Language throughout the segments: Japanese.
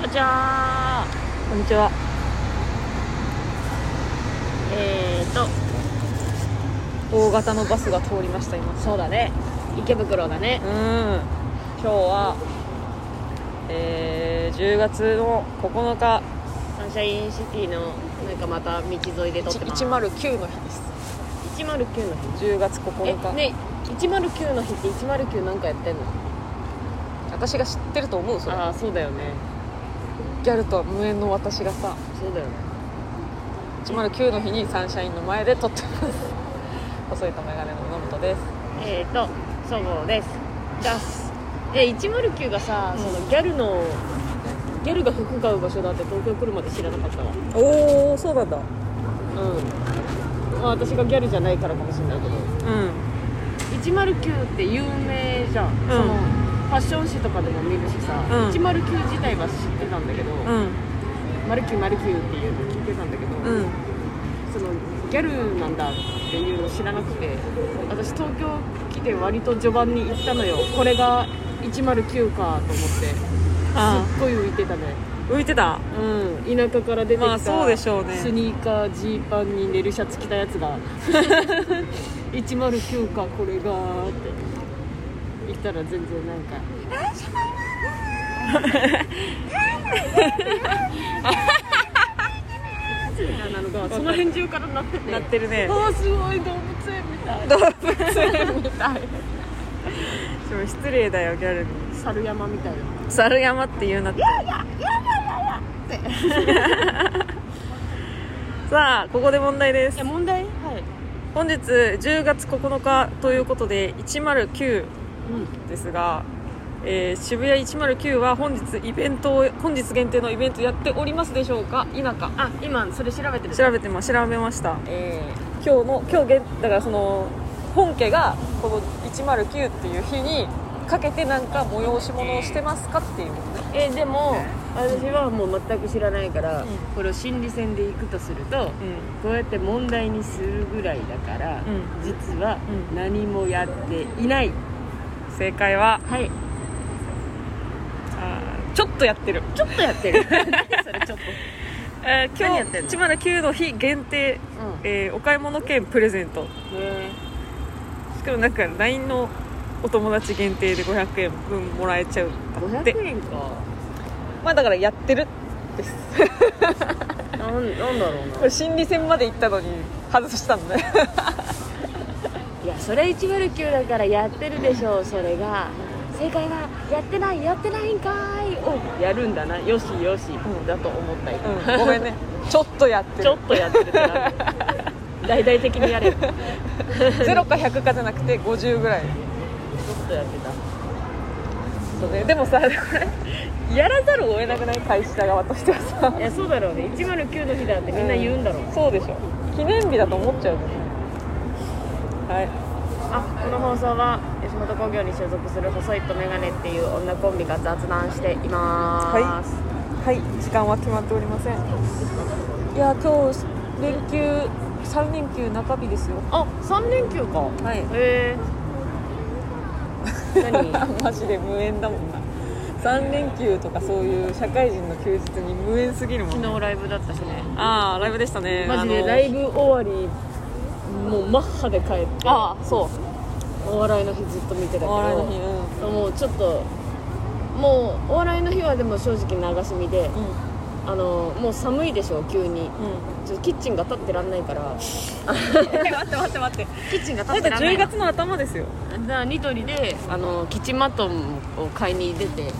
こんにちは。こんにちは。えーと。大型のバスが通りました今。そうだね。池袋だね。うん。今日はえー、10月の9日。サンシャインシティのなんかまた道沿いで撮ってます。109の日です。109の日。10月9日、えね109の日って109なんかやってんの？私が知ってると思うそれ。ああそうだよねギャルとは無縁の私がさそうだよね。109の日にサンシャインの前で撮ってます。細いとメガネの野本です。えーとそごうです。ジャスえ109がさ、うん。そのギャルのギャルが服買う場所だって東京来るまで知らなかったわ。おおそうなんだ。うん。まあ私がギャルじゃないからかもしれないけど。うん。109って有名じゃん、そのファッション誌とかでも見るしさ、うん。109自体は知ってたんだけど、うん。マルキューマルキューっていうの聞いてたんだけど、うん。そのギャルなんだっていうの知らなくて私東京来て割と序盤に行ったのよ。これが109かと思ってすっあごい浮いてたね。浮いてた？うん。田舎から出てきた、まあそうでしょうね。スニーカージーパンにネルシャツ着たやつが109 かこれがーって。言ったら全然なんか。その辺中からなってて。なってるね。ああすごい動物園みたい。動物園みたい。でも失礼だよギャルに。猿山みたいな。猿山って言うなって。さあここで問題ですえ問題はい本日10月9日ということで109うんですが、えー渋谷109は本日イベントを本日限定のイベントやっておりますでしょうか？否か？あ今それ調べてる。調べてま調べました。え今日の今日だからその本家がこの109っていう日にかけてなんか催し物をしてますかっていう。ねー、えでも私はもう全く知らないから、うん。これを心理戦でいくとするとうこうやって問題にするぐらいだから、ん。実はうん。何もやっていない、ん正解は？はい。あーちょっとやってる、ちょっとやってる。何それちょっと。えー今日何やってんの？109の日限定、うん。えーお買い物券プレゼント。ねしかもなんか LINE のお友達限定で500円分もらえちゃうんだって。500円か。まあだからやってるです。なんなんだろうこれ 心理戦まで行ったのに外したんだね。ないやそれ109だからやってるでしょうそれが。正解はやってないやってないんかーいをやるんだな。よしよし、ん。だと思ったよ、うん。ごめんね。ちょっとやってる。ちょっとやってるってなる大々的にやれ。るちょっ0か100かじゃなくて50ぐらい。とやってた。そうね。でもさこれやらざるを得なくない会社側としてはさ。いやそうだろうね。109の日だってみんな言うんだろう、そうでしょ。記念日だと思っちゃうよねはい。あこの放送は吉本興業に所属する細いとメガネっていう女コンビが雑談しています、はい。時間は決まっておりません。いや今日連休3連休中日ですよ。あ三連休か。はい。へえ何？マジで無縁だもんな。3連休とかそういう社会人の休日に無縁すぎるもん昨日ライブだったしね。ああライブでしたね。マジでライブ終わりもうマッハで帰ってああそう。お笑いの日ずっと見てたけどお笑いの日うん。もうちょっともうお笑いの日はでも正直流し見でうあのもう寒いでしょ急に。んうん。ちょっとキッチンが立ってらんないから。待って待って待って。キッチンがだって立ってらんない10月の頭ですよ。だからニトリであのキッチンマットを買いに出て。うん。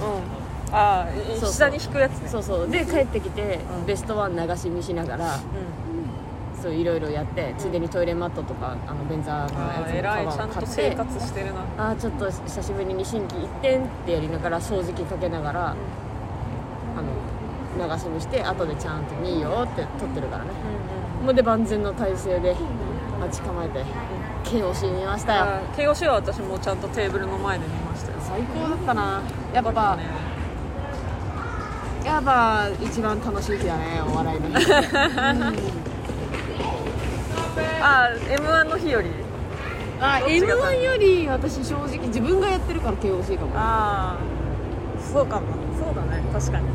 ああ下に引くやつね。そうそう。で帰ってきて、うん。ベストワン流し見しながらうそういろいろやってついでにトイレマットとかあの便座のんあやつとカバーを買って生活してるな。あーちょっと久しぶりに心機一転ってやりながら掃除機かけながら、あの流し見して後でちゃんと「いいよ」って撮ってるからね。うんもうで万全の体勢で待ち構えて KOC 見ましたよ。あ KOC は私もちゃんとテーブルの前で見ましたよ。最高だったな。やっぱね。やっぱ一番楽しい日だねお笑いの日、あ m 1の日より。あ m が1より私正直自分がやってるから KOC かも。ああそうかも。そうだね。確かにな。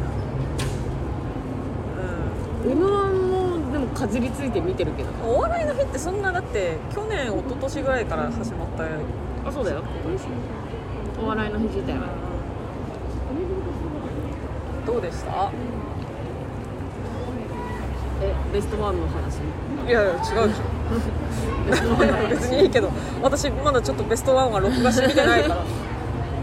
m 1もでもかじりついて見てるけど。お笑いの日ってそんなだって去年一昨年ぐらいから始まったあそうだよ。お笑いの日自体は。どうでした？えベストワンの話いやいや違うでしょ。別にいいけど私まだちょっとベストワンは録画して見てないから。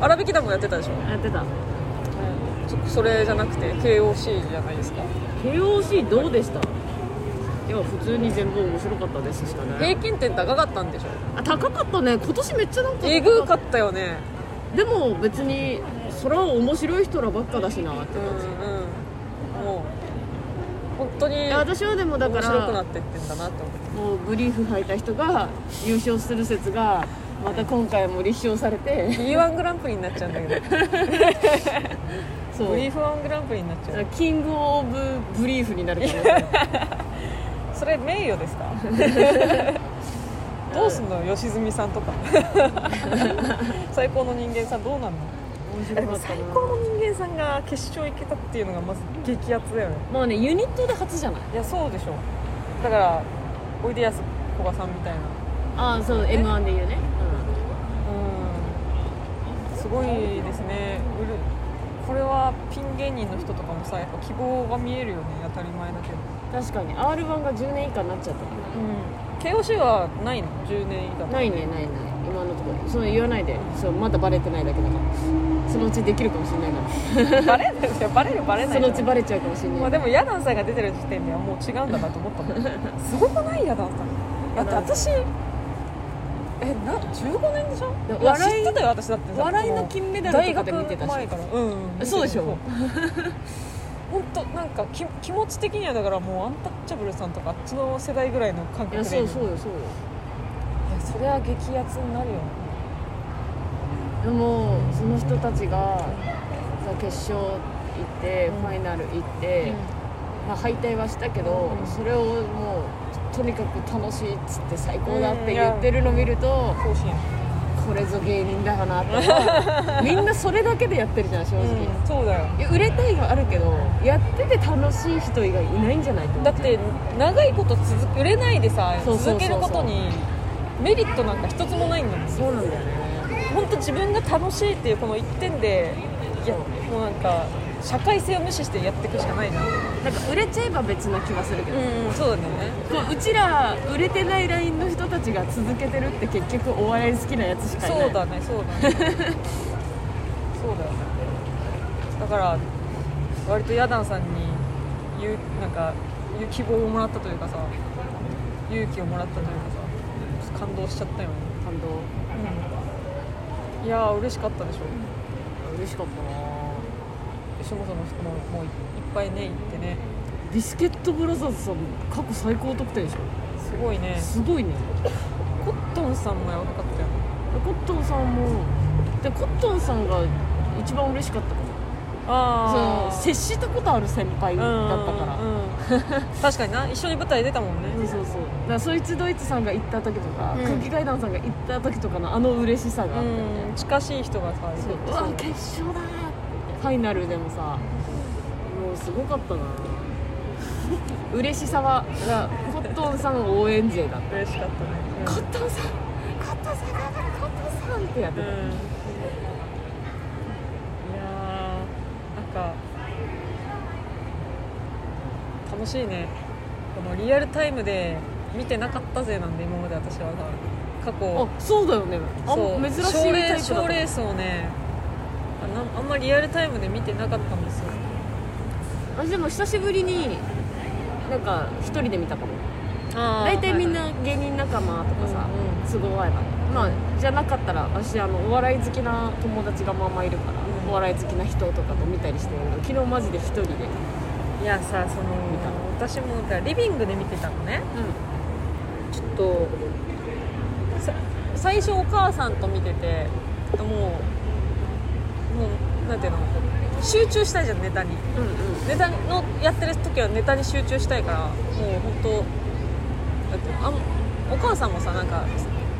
荒引き団もやってたでしょ。やってた。ちょそれじゃなくて KOC じゃないですか。KOC どうでした？いや普通に全部面白かったですしかね。平均点高かったんでしょ。あ高かったね。今年めっちゃなんかえぐかったよね。でも別にそれは面白い人らばっかだしなってうん感じ、うん。もう本当に私はでもだか面白くならってってんだなと思って。もうブリーフ履いた人が優勝する説がまた今回も立証されて。B1 グランプリになっちゃうんだけど。そう。ブリーフ1グランプリになっちゃう。キングオブブリーフになるから それ名誉ですか？どうすんの良純さんとか。最高の人間さんどうなんの？面でも最高の人間さんが決勝行けたっていうのがまず激アツだよね。まあねユニットで初じゃない？いやそうでしょだからおいでやすこがさんみたいな。ああそう m 1で言うね、うん。すごいですね。うるこれはピン芸人の人とかもさやっぱ希望が見えるよね。当たり前だけど。うん、確かに。r 1が10年以下になっちゃったから。うん。KOC はないの？10年以下ないねないない今のところそう言わないでそうまだバレてないだけだからそのうちできるかもしれないかバレるですよ。バレるバレらないそのうちバレちゃうかもしれない。まあでもヤダンさんが出てる時点ではもう違うんだなと思ったもん。すごくないヤダンさんだって私えな15年でしょ笑い知ってたよ私だって。笑いの金メダルとかで見てたし。前から。うん、うん、そうでしょ？本当なんかき気持ち的にはだからもうアンタッチャブルさんとかあっちの世代ぐらいの感覚で。いやそうそうよそうよそれは激アツになるよでもその人たちがさ決勝行って、うん。ファイナル行って、まあ、敗退はしたけど、うん。それをもうとにかく楽しいっつって最高だって言ってるの見ると、これぞ芸人だよなって みんなそれだけでやってるじゃん正直、うんそうだよ。売れたいがあるけどやってて楽しい人以外いないんじゃないとだって長いこと続く売れないでさ続けることにメリットなんか一つもないんだもんそうなんだよね。本当自分が楽しいっていうこの一点でいやもうなんか社会性を無視してやっていくしかないな。なんか売れちゃえば別な気がするけど、うんそうだね。こううちら売れてないラインの人たちが続けてるって結局お笑い好きなやつしかいない。そうだねそうだね。そうだよ。ねだから割とヤダンさんに言うなんか希望をもらったというかさ勇気をもらったというかさ感動しちゃったよね。感動。いやー嬉しかったでしょ。嬉しかったな。吉本の人ももういっぱいね行ってね。ビスケットブラザーズさん過去最高得点でしょ。すごいね。すごいね。コットンさんもやばかったよ。コットンさんもでコットンさんが一番嬉しかったかも。あそう接したことある先輩だったから。うんうん確かにな。一緒に舞台出たもんね。うそうだそいつドイツさんが行った時とか、うん。空気階段さんが行った時とかのあの嬉しさがあったよね、うん。近しい人がさそう。うわ決勝だファイナルでもさもうすごかったな。嬉しさはがコットンさん応援勢だった、嬉しかったね。コットンさんコットンさん頑張れコットンさんってやってた、うん。いやーなんか楽しいね。このリアルタイムで見てなかったぜなんで今まで私は。さ過去あそうだよね。あそう。珍しい賞レ賞レースをねあんまリアルタイムで見てなかったんですよ。私でも久しぶりになんか一人で見たかも。あ大体みんな芸人仲間とかさ、うんうん都合合えば。まあじゃなかったら私あのお笑い好きな友達がまあまあいるから、うん。お笑い好きな人とかと見たりしてるけど昨日マジで一人でいやさその私もだからリビングで見てたのね。ちょっと最初お母さんと見ててもうもうなんていうの集中したいじゃんネタに、うんうん、ネタのやってる時はネタに集中したいからもう本当だってあお母さんもさなんか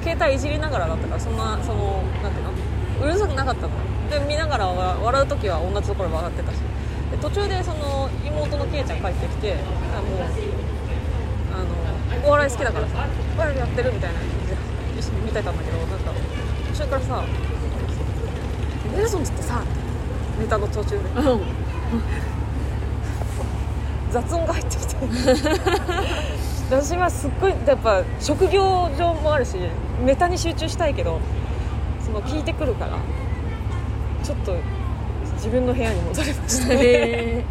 携帯いじりながらだったからそんなそのなんていうのうるさくなかったの。で見ながら笑う時は同じところ笑ってたし。途中でその妹のけいちゃん帰ってきてあもうお笑い好きだからさお笑いやってるみたいな一緒に見てたんだけどなんか途中からさ「ネルソンズってさ」ネタの途中で、うん、雑音が入ってきて。私はすっごいやっぱ職業上もあるしネタに集中したいけどその聞いてくるからちょっと自分の部屋に戻りましたね、え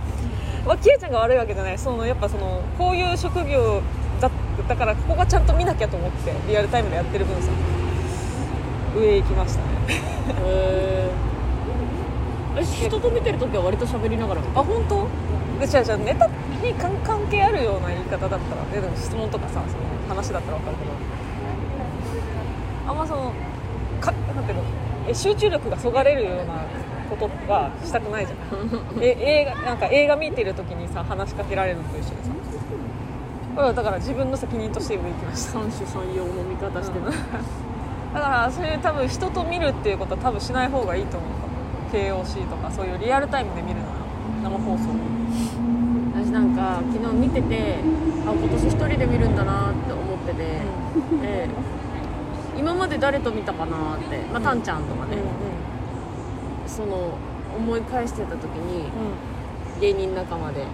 まあ、キエちゃんが悪いわけじゃない。そのやっぱそのこういう職業だからここがちゃんと見なきゃと思ってリアルタイムでやってる分さ。上行きましたね。へえ人と見てる時は割と喋りながらあ本当？でじゃあじゃあネタに関係あるような言い方だったら、ね、でも質問とかさその話だったら分かるけど。あんまそのかなんていうの？え集中力がそがれるようなことはしたくないじゃん。え映画なんか映画見てる時にさ話しかけられるのと一緒でさ。うん、だから自分の責任として今行きました。三種三様の見方してる、うん、だからそういう多分人と見るっていうことは多分しない方がいいと思う。KOC とかそういうリアルタイムで見るなら生放送。私なんか昨日見ててあ今年1人で見るんだなって思ってて、うん、で今まで誰と見たかなって、まあ、たんちゃんとかね、うん、その思い返してた時に、芸人仲間で。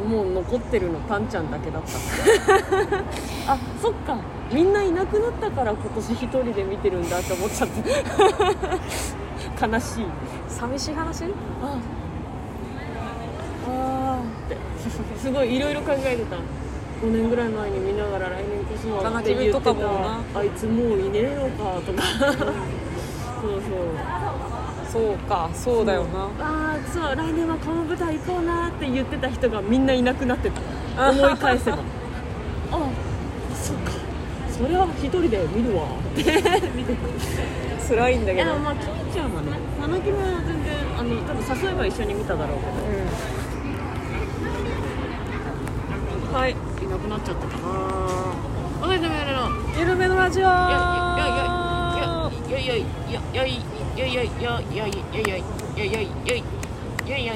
もう残ってるのタンちゃんだけだった。あそっか。みんないなくなったから今年1人で見てるんだって思っちゃって 悲しい。寂しい話？あ。あって。すごいいろいろ考えてた。5年ぐらい前に見ながら来年こそはって言ってた。あいつもういねえのかとか。そうそう。そうかそうだよな。ああそう来年はこの舞台行こうなって言ってた人がみんないなくなってた。思い返せば。あそうか。それは一人で見るわ。っ て見てた。辛いんだけど。でもまあきみちゃんはね七木目は全然あの多分誘えば一緒に見ただろうけど、うん、はい。いなくなっちゃったかな。おいでもやるの。緩めのラジオいいやいやいやいやいやいやいやよいよいよいよいよいよいよいよいよいよいよいよ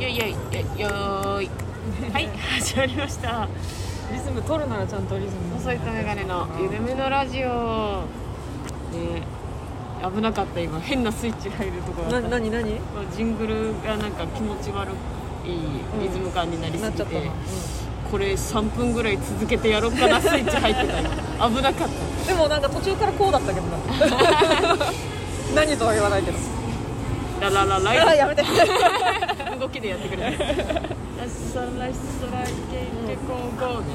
いよいよいよいはい始まりましたリズム取るならちゃんとリズム細いとメガネの夢めのラジオね危なかった今変なスイッチ入るところな何何ジングルがなんか気持ち悪いリズム感になりすぎて、これ3分ぐらい続けてやろうかなスイッチ入ってた危なかったでもなんか途中からこうだったけどな何とは言わないけど。たラララライあやめて。動きでやってくれる。ラッサラッサラケケコーゴーね。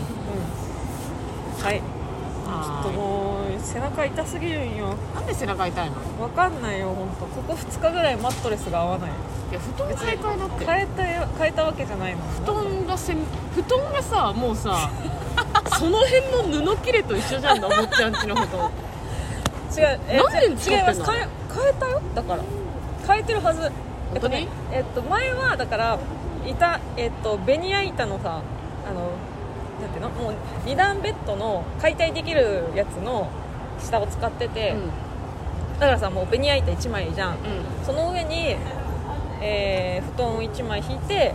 はい。ちょっとはもう背中痛すぎるんよ。なんで背中痛いの？わかんないよ本当ここ2日ぐらいマットレスが合わない。いや布団買い替えなって。変えたよ変えたわけじゃないの布団がせん布団がさもうさ その辺の布切れと一緒じゃんのもっちゃんちの布団違うえんの？違います変え変えたよ？だから。変えてるはず。えっとね本えっと前はだから板えっとベニヤ板のさあのなんていうの？もう二段ベッドの解体できるやつの下を使ってて、だからさもうベニヤ板1枚じゃん。うん。その上に、えー布団を1枚引いて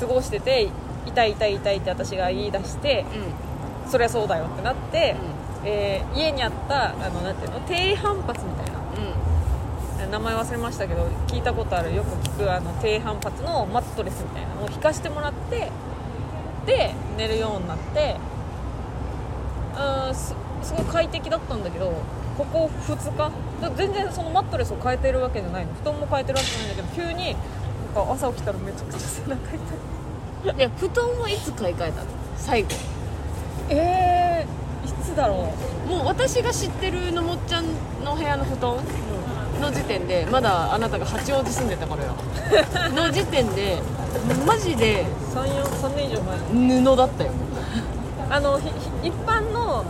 過ごしてて痛い痛い痛いって私が言い出してうん。そりゃそうだよってなって、うえー家にあったあのなんていうの？低反発みたいな。うん。名前忘れましたけど聞いたことあるよく聞くあの低反発のマットレスみたいなのを引かしてもらってで寝るようになってうーんすすごい快適だったんだけどここ2日？だ全然そのマットレスを変えてるわけじゃないの。布団も変えてるわけじゃないんだけど急になんか朝起きたらめちゃくちゃ背中痛い。いや布団はいつ買い替えたの？最後。えー、いつだろう、もう私が知ってるのもっちゃんの部屋の布団の時点でまだあなたが八王子住んでた頃よ。の時点でマジで34 3年以上前。布だったよ。あの一般の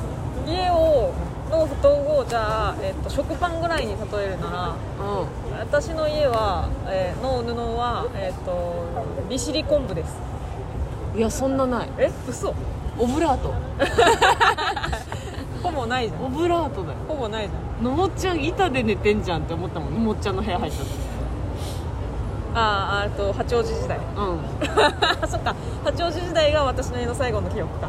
家をの布団をじゃあ、えっと、食パンぐらいに例えるならう私の家は、えーの布は、えっと利尻昆布です。んいやそんなない。え嘘。オブラート ほぼないじゃん。オブラートだよ。ほぼないじゃん。のもっちゃん板で寝てんじゃんって思ったもんのもっちゃんの部屋入った時。あああと八王子時代。うん。う んそっか。八王子時代が私の家の最後の記憶か。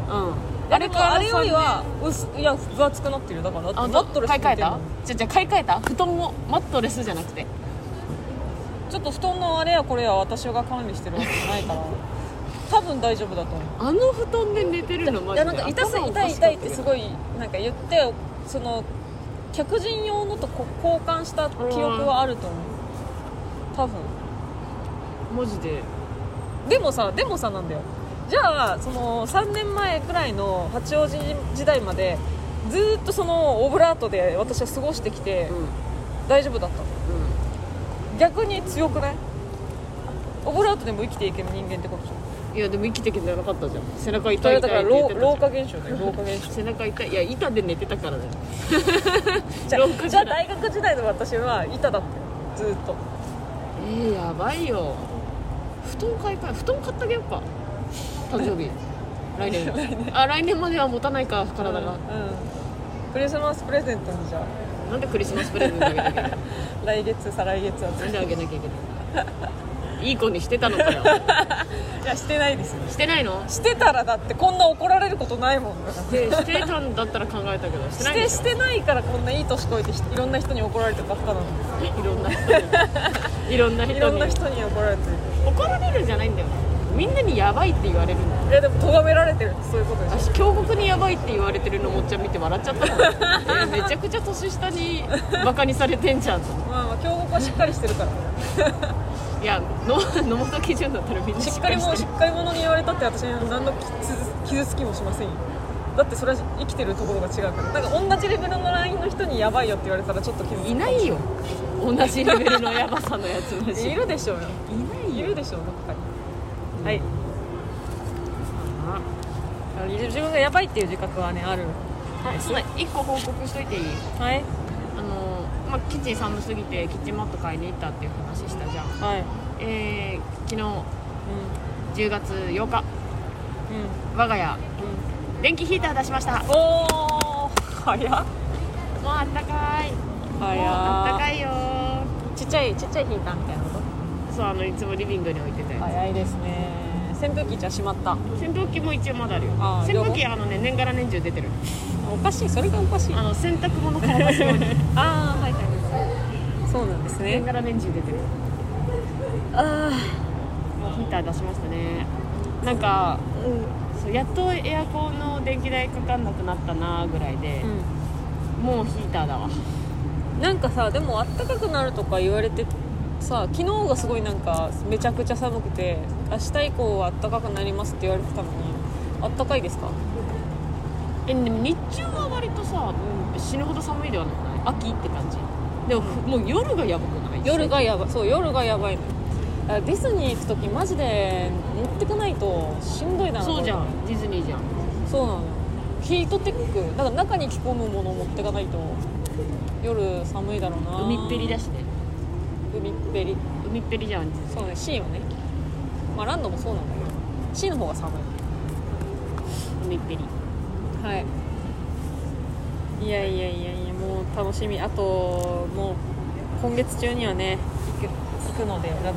あれからあれよりは薄いや分厚くなってる。よだからだあマットレス買い替えた？もじゃじゃ買い替えた？布団もマットレスじゃなくて？ちょっと布団のあれやこれや私が管理してるわけじゃないから多分大丈夫だと思う。あの布団で寝てるのマジでいやなんか痛す痛い痛いってすごいなんか言ってその客人用のとこ交換した記憶はあると思う。多分。マジで。でもさでもさなんだよ。じゃあその3年前くらいの八王子時代までずーっとそのオブラートで私は過ごしてきてうん。うん大丈夫だったの。逆に強くない？オブラートでも生きていける人間ってことじゃんいやでも生きてけてなかったじゃん。背中痛い痛いだからって言ってたじゃん。老老化現象だよ 老化現象。背中痛い。いや板で寝てたからだよ。じゃ 老化あじゃあ大学時代の私は板だったよ。ずーっと。えー、やばいよ。布団買い替え布団買ってあげようか。誕生日。来年。あ来年までは持たないか体が、うん、うん。クリスマスプレゼントにじゃあ。なんでクリスマスプレゼントあげなきゃいけない来月再来月は。なんであげなきゃいけないいい子にしてたのかよ。いやしてないです。よしてないの？してたらだってこんな怒られることないもん。してしてたんだったら考えたけどしてしないでしょてしてないからこんないい年こいてしいろんな人に怒られてばっかなの いろんな人に。いろんな人に。いろんな人に怒られてる。怒られるんじゃないんだよ。みんなにやばいって言われるんだよ。いやでも咎められてるってそういうことでしょ。私京極にやばいって言われてるのもっちゃん見て笑っちゃったもん、えーめちゃくちゃ年下にバカにされてんじゃん。とまあまあ京極はしっかりしてるからいやの 野本基準だったらみんなしっかりもしっかり者に言われたって私は何の傷傷つきもしませんよ。だってそれは生きてるところが違うから。なんか同じレベルのラインの人にやばいよって言われたらちょっと傷つくるい。ないよ。同じレベルのやばさのやつマジいるでしょうよ。いないよ。いるでしょうどっかに。はい。自分がやばいっていう自覚はねあるあそんな1個報告しといていい？はいまあ、キッチン寒すぎてキッチンマット買いに行ったっていう話したじゃん。はい。えー、昨日う10月8日。んうん。我が家。電気ヒーター出しました。もうおー早っ。あったかい。もうあったか早いよ。ちっちゃいちっちゃいヒーターみたいなこそうあのいつもリビングに置いてたやつ。と早いですね。扇風機じゃ閉まった。扇風機も一応まだあるよ。扇風機あのね年がら年中出てる。おかしいそれがおかしい。あの洗濯物乾かすように。ああそうなんですね。年がら年中出てる。あヒーター出しましたね。なんかあうそうやっとエアコンの電気代かかんなくなったなぐらいで、ん、もうヒーターだわ。うん、なんかさでもあったかくなるとか言われてさ昨日がすごいなんかめちゃくちゃ寒くて明日以降はあったかくなりますって言われてたのにあったかいですか？えでも日中は割とさ、うん、死ぬほど寒いではなくない？秋って感じ？でも、ふもう夜がやばくない？夜がやばいそう夜がやばいのあディズニー行く時マジで持ってかないとしんどいな。そうじゃこんディズニーじゃん。れそうなのよ。ヒートテックだから中に着込むものを持ってかないと。夜寒いだろうな。海っぺりだしね。海っぺり。海っぺりじゃんそうね C はね。まあランドもそうなんだけど。C の方が寒い。海っぺり。はい。いやいやいやいやもう楽しみあともう今月中にはね行く行くのでランド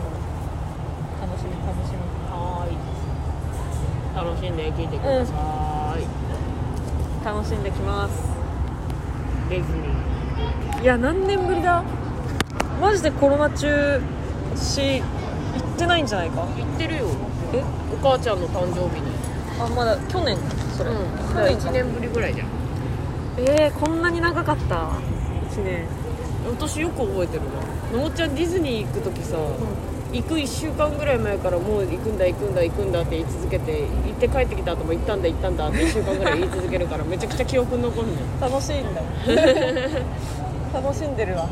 楽しみ楽しみはい楽しんで聞いてください、楽しんできますディズニーいや何年ぶりだマジでコロナ中し行ってないんじゃないか行ってるよえお母ちゃんの誕生日にあまだ去年それ、うん去年1年ぶりぐらいじゃんえー、こんなに長かった？1年。私よく覚えてるなのもちゃんディズニー行く時さ、行く1週間ぐらい前からもう行くんだ行くんだ行くんだって言い続けて行って帰ってきた後も行ったんだ行ったんだって1週間ぐらい言い続けるからめちゃくちゃ記憶に残るのよ。楽しいんだ。楽しんでるわ。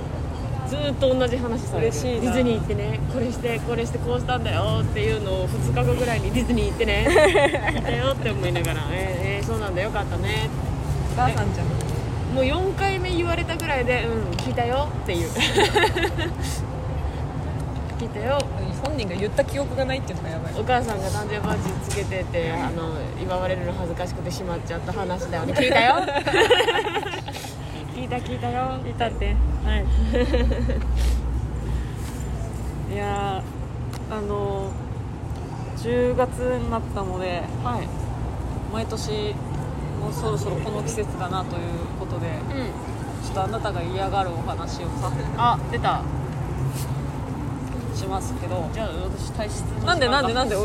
ずーっと同じ話される。嬉しいな。ディズニー行ってねこれしてこれしてこうしたんだよっていうのを2日後ぐらいにディズニー行ってね。行ったよって思いながらえー、えーそうなんだよかったねお母さんじゃんもう4回目言われたぐらいでうん聞いたよっていう。聞いたよ。本人が言った記憶がないっていうのがやばい。お母さんが誕生日バッジつけててあの祝われるの恥ずかしくてしまっちゃった話だよね。聞いたよ。聞いた聞いたよ。いたって。はい。いやーあの10月になったのではい。毎年もうそろそろこの季節だなということでうん。ちょっとあなたが嫌がるお話をさあ出た。しますけどじゃあ私体質のなんでなんでなんで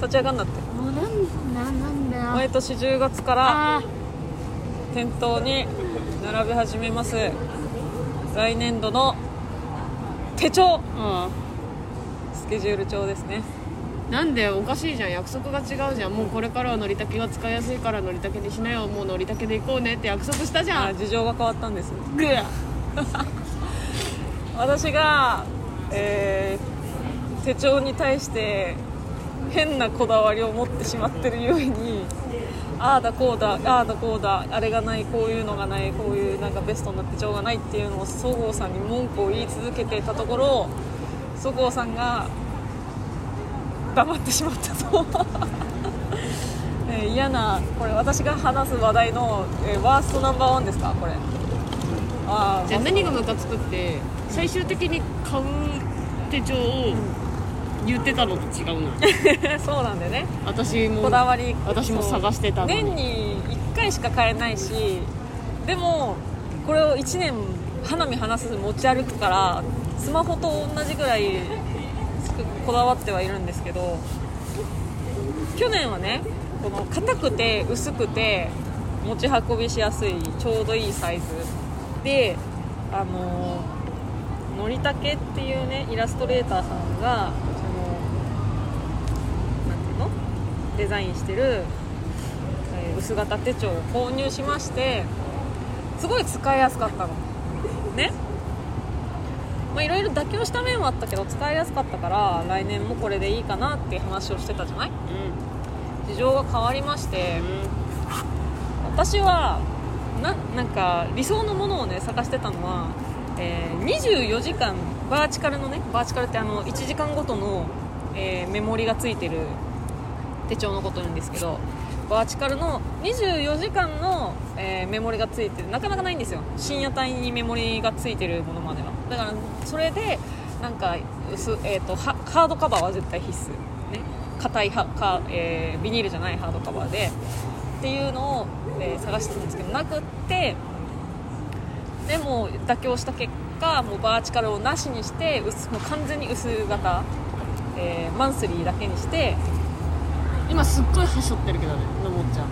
立ち上がんなって。もうなんななんだ。よ毎年10月からあ店頭に並び始めます。来年度の手帳。あスケジュール帳ですねなんでおかしいじゃん約束が違うじゃん。もうこれからはのりたけが使いやすいからのりたけにしなよ。もうのりたけで行こうねって約束したじゃん。事情が変わったんですグー私が、えー手帳に対して変なこだわりを持ってしまってるゆえにああだこうだああだこうだあれがないこういうのがないこういうなんかベストな手帳がないっていうのをそごうさんに文句を言い続けていたところそごうさんが黙ってしまったと、えー嫌なこれ私が話す話題の、えーワーストナンバーワンですか？これ。ああじゃあ何がムカつくって最終的に買う手帳を言ってたのと違うの？そうなんだよね。私もこだわり。私も探してたのに。年に1回しか買えないしでもこれを1年花見話す持ち歩くからスマホと同じぐらいこだわってはいるんですけど去年はねこの硬くて薄くて持ち運びしやすいちょうどいいサイズ。であののりたけっていうねイラストレーターさんがそのなんていうの？デザインしてる、え薄型手帳を購入しましてすごい使いやすかったの。ね？いろいろ妥協した面はあったけど使いやすかったから来年もこれでいいかなっていう話をしてたじゃない？事情が変わりまして私はななんか理想のものをね探してたのは、えー24時間バーチカルのねバーチカルってあの1時間ごとの、えーメモリがついてる手帳のこと言うんですけどバーチカルの24時間の、えーメモリがついてる。なかなかないんですよ。深夜帯にメモリがついてるものまではだからそれでなんか薄、えー、とハードカバーは絶対必須ね。硬いはか、えービニールじゃないハードカバーで。っていうのを、えー探してたんですけどなくってでも妥協した結果もうバーチカルをなしにして薄もう完全に薄型、えーマンスリーだけにして。今すっごいはしょってるけどねのもっちゃん、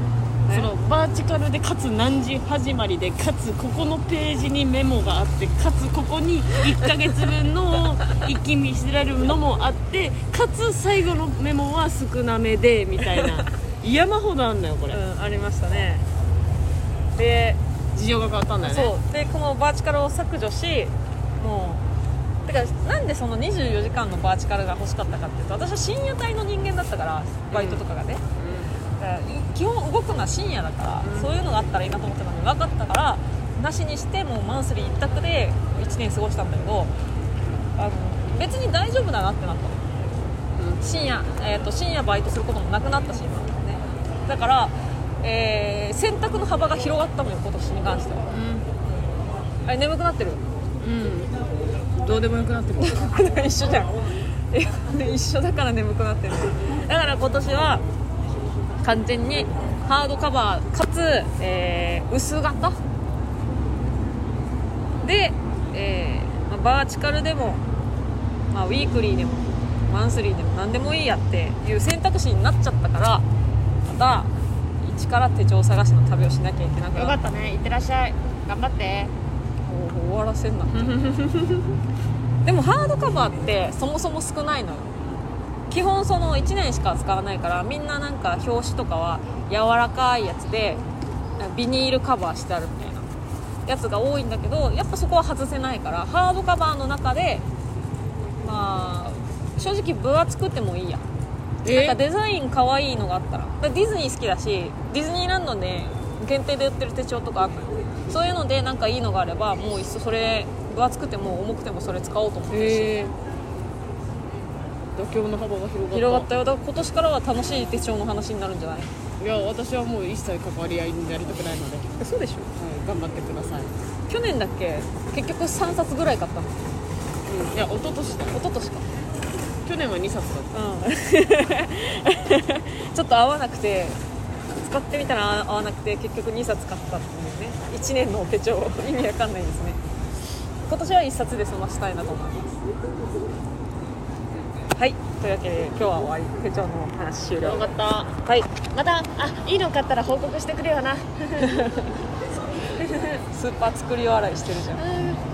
ね。そのバーチカルでかつ何時始まりでかつここのページにメモがあってかつここに1ヶ月分のを 一気見せられるのもあってかつ最後のメモは少なめでみたいな。山ほどあんのよこれ、うん、ありましたね。で事情が変わったんだよね。そう。でこのバーチカルを削除しもうてかなんでその24時間のバーチカルが欲しかったかっていうと私は深夜帯の人間だったからバイトとかがね、だから基本動くのは深夜だから、うん。そういうのがあったらいいなと思ってたのに分かったからなしにしてもうマンスリー一択で1年過ごしたんだけどあの別に大丈夫だなってなったの。深夜、えー、と深夜バイトすることもなくなったし今。ねだから、えー選択の幅が広がったのよ今年に関しては。あれ眠くなってる？うん、うん、どうでもよくなってくる。一緒じゃん。え一緒だから眠くなってる。だから今年は完全にハードカバーかつ、えー薄型？で、えーまあバーチカルでも、まあ、ウィークリーでもマンスリーでも何でもいいやっていう選択肢になっちゃったからまた一から手帳探しの旅をしなきゃいけなくよかなっったね。いってらっしゃい。頑張って。お終わらせんなって。でもハードカバーってそもそも少ないのよ基本その1年しか使わないからみんななんか表紙とかは柔らかいやつでビニールカバーしてあるみたいなやつが多いんだけどやっぱそこは外せないからハードカバーの中でまあ正直分厚くてもいいや。なんかデザイン可愛いのがあったら。らディズニー好きだしディズニーランドで限定で売ってる手帳とかあったの。そういうのでなんかいいのがあればもういっそそれ分厚くても重くてもそれ使おうと思ってるしへえ妥協の幅が広がった。広がったよ。だから今年からは楽しい手帳の話になるんじゃない？いや私はもう一切関わり合いになりたくないので、はい、そうでしょ？頑張ってください、去年だっけ？結局3冊ぐらい買ったの？うん、いや一昨年だ。一昨年か。去年は2冊だっうん。ちょっと合わなくて使ってみたら合わなくて結局2冊買ったっていうね。1年の手帳。意味わかんないですね。今年は1冊で済ましたいなと思いますはい。というわけで今日は終わり手帳の話終了。たよかった。はい。またあいいの買ったら報告してくれよな。スーパー作り笑いしてるじゃん。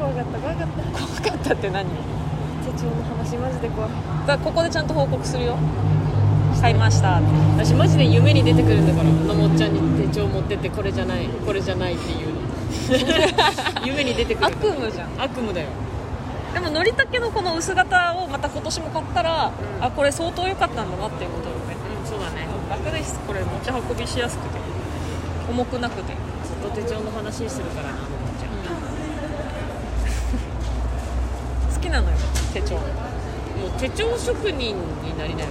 怖かった怖かった。怖かったって何？手帳の話マジで怖い。だここでちゃんと報告するよ。買いました。って私マジで夢に出てくるんだからのもっちゃんに手帳持ってってこれじゃないこれじゃないっていう。の 夢に出てくる。悪夢じゃん。悪夢だよでものりたけのこの薄型をまた今年も買ったら、うん。あこれ相当良かったんだなっていうことよね。うんそうだね。楽です。これ持ち運びしやすくて重くなくて。ずっと手帳の話するからなのもっちゃん。好きなのよ手帳。もう手帳職人になりなよ。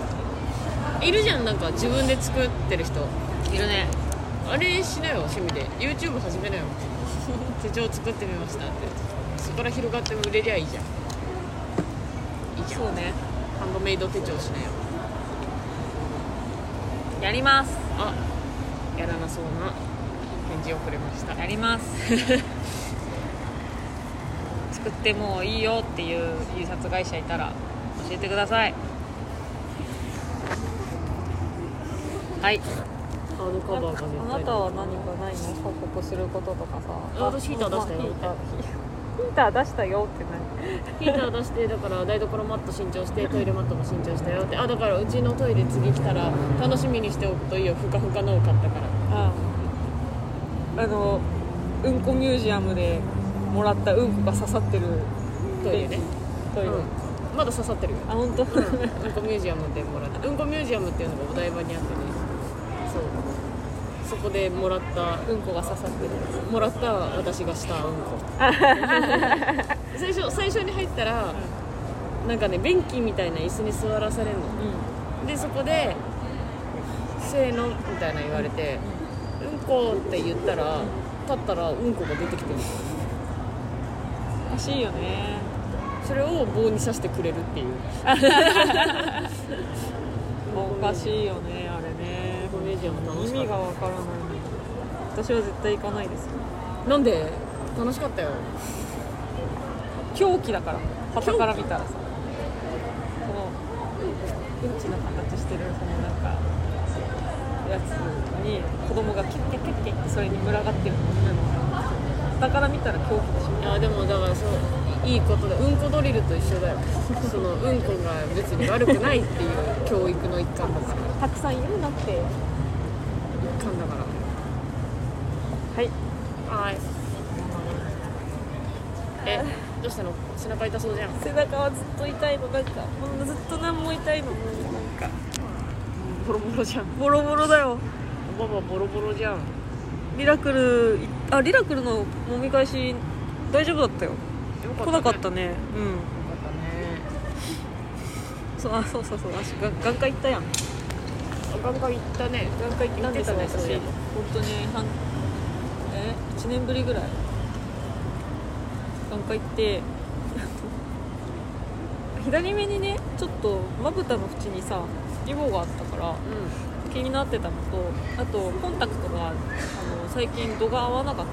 いるじゃんなんか自分で作ってる人。いるね。あれしなよ趣味で。YouTube 始めなよ。手帳作ってみましたってそこから広がって売れりゃいいじゃん。いいじゃん。そうね。ハンドメイド手帳しなよ。やります。あやらなそうな返事をくれました。やります。作ってもいいよっていう印刷会社いたら教えてください。はい。ハードカバーがあなたは何かないの？報告することとかさ。あ私ヒーター出したよヒーター出したよってヒーター出してだから台所マット新調してトイレマットも新調したよって。あだからうちのトイレ次来たら楽しみにしておくといいよ。ふかふかのを買ったから。何あのうんこミュージアムでもらったうんこが刺さってる。トイレね。トイレ、うん。まだ刺さってるよ。あ本当、うん、うんこミュージアムでもらった。うんこミュージアムっていうのがお台場にあってねそこでもらったうんこが刺さってるもらった私がしたうんこ。最初最初に入ったらなんかね便器みたいな椅子に座らされるの。うでそこで「せーの」みたいな言われて「うんこ」って言ったら立ったらうんこが出てきてるんおかしいよね。それを棒に刺してくれるっていう。おかしいよねあれジアム楽しかっ味がわからない。私は絶対行かないです。なんで？楽しかったよ。狂気だから。旗から見たらさ。このうんちの形してるそのなんかやつに子供がキャッキャッキャッキャってそれに群がってるのを見るのが旗から見たら狂気でしょいやでもだからそういいことだうんこドリルと一緒だよそのうんこが別に悪くないっていう教育の一環だからたくさんいるんだって一環だから。はい。はい。えどうしたの？背中痛そうじゃん。背中はずっと痛いの。なんかもうずっと何も痛いの。もうなんか。ボロボロじゃん。ボロボロだよ。ババボロボロじゃん。リラクルいあリラクルの揉み返し大丈夫だったよ。よ来なかったね。ねうん。そうあそうそうそう。足が眼科行ったやんあ眼科行ったね。眼科行ったんですよ私本言ってたねそういえば。当に半え？1年ぶりぐらい。眼科行って？左目にねちょっとまぶたの縁にさイボがあったからう気になってたのとあとコンタクトがあの最近度が合わなくなって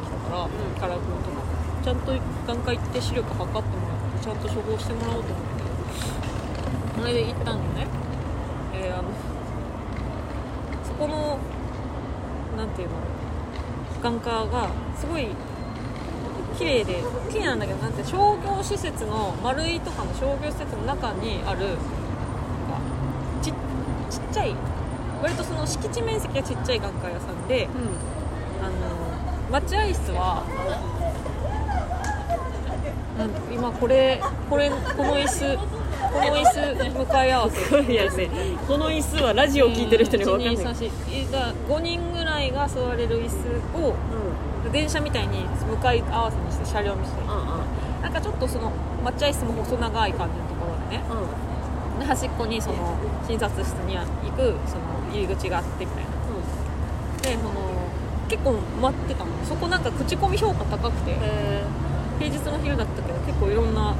きたから、ん。カラコンとか。ちゃんと眼科行って視力測ってもらってちゃんと処方してもらおうと思って。それで行ったのねえーあのそこのなんていうの？眼科がすごい綺麗で綺麗なんだけどなんて商業施設の丸いとかの商業施設の中にあるなんかちちっちゃい割とその敷地面積がちっちゃい眼科屋さんでんうん。あの待合室は今これこれこの椅子この椅子向かい合わせいやですねこの椅子はラジオを聞いてる人には分かんない、1 2 3 4だ5人ぐらいが座れる椅子を電車みたいに向かい合わせにして車両にしてうんうんなんかちょっとその待合室も細長い感じのところでね。うん。で端っこにその診察室に行くその入り口があってみたいな。でその結構待ってたの。そこなんか口コミ評価高くて。へ平日の昼だったけど結構いろんな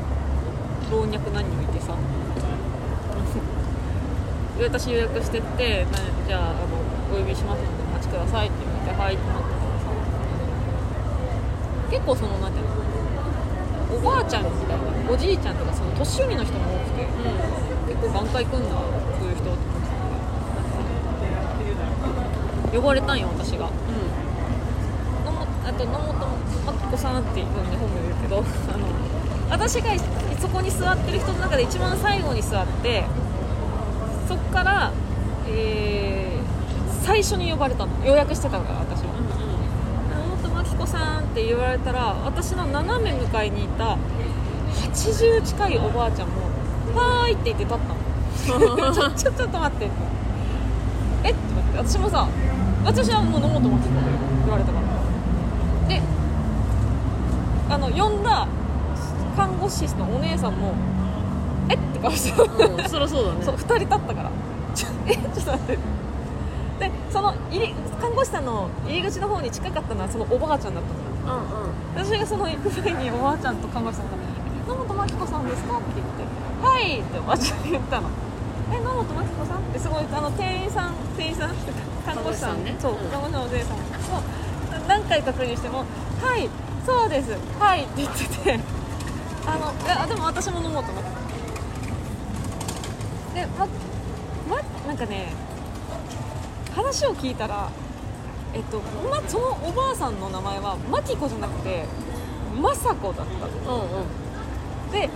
老若男女いてさ。私予約してってなじゃああのお呼びしますのでお待ちくださいって言われてはいってなったからさ。結構そのなんていうのおばあちゃんみたいなおじいちゃんとかその年寄りの人も多くて結構眼科行くんだそういう人って思ってた呼ばれたんよ私が。野本あと野本真紀子さんっていうのに本名言うけどあの私がそこに座ってる人の中で一番最後に座ってそっから、えー最初に呼ばれたの。予約してたから私は。子さんって言われたら私の斜め向かいにいた80近いおばあちゃんも「はーい」って言って立ったの。ちょちょっと待って。え？って思って。私もさ私はもう野本真紀子で言われたから。であの呼んだ看護師のお姉さんもえって顔してたうんそりゃそうだね。そう2人立ったから。ち ょえちょっと待って。でその入り看護師さんの入り口の方に近かったのはそのおばあちゃんだったの。うんうん。私がその行く前におばあちゃんと看護師さんが「野本真紀子さんですか?」って言って「はい」っておばあちゃんに言ったの「え野本真紀子さん?」ってすごいあの店員さん店員さん？って看護師さん看護師さんね。そううん。看護師のお姉さん。も何回確認しても「はいそうです。はい」って言っててあのいやでも私も飲もうと思って。でままなんかね話を聞いたらえっと、ま、そのおばあさんの名前はマキコじゃなくて雅子だったうんうん。で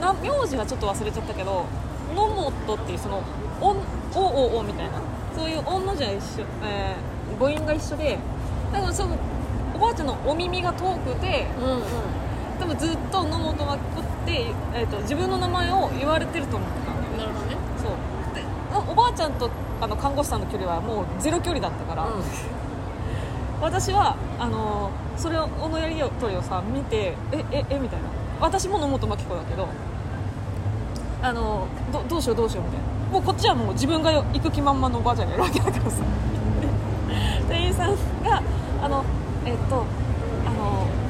な名字はちょっと忘れちゃったけど野本っていうその「おんおおお」みたいな。そういう「おん」の字は一緒、えー母音が一緒でだからそのおばあちゃんのお耳が遠くてうんうん多分ずっと野本真紀子って、えー、と自分の名前を言われてると思ってたなるほどね。そう。でおおばあちゃんとあの看護師さんの距離はもうゼロ距離だったから、私はあのーそれをこのやり取りをさ見てえええみたいな。私も野本真紀子だけどあのーどどうしようどうしようみたいな。もうこっちはもう自分が行く気満々のおばあちゃんにいるわけだからさ。店員さんがあのえっと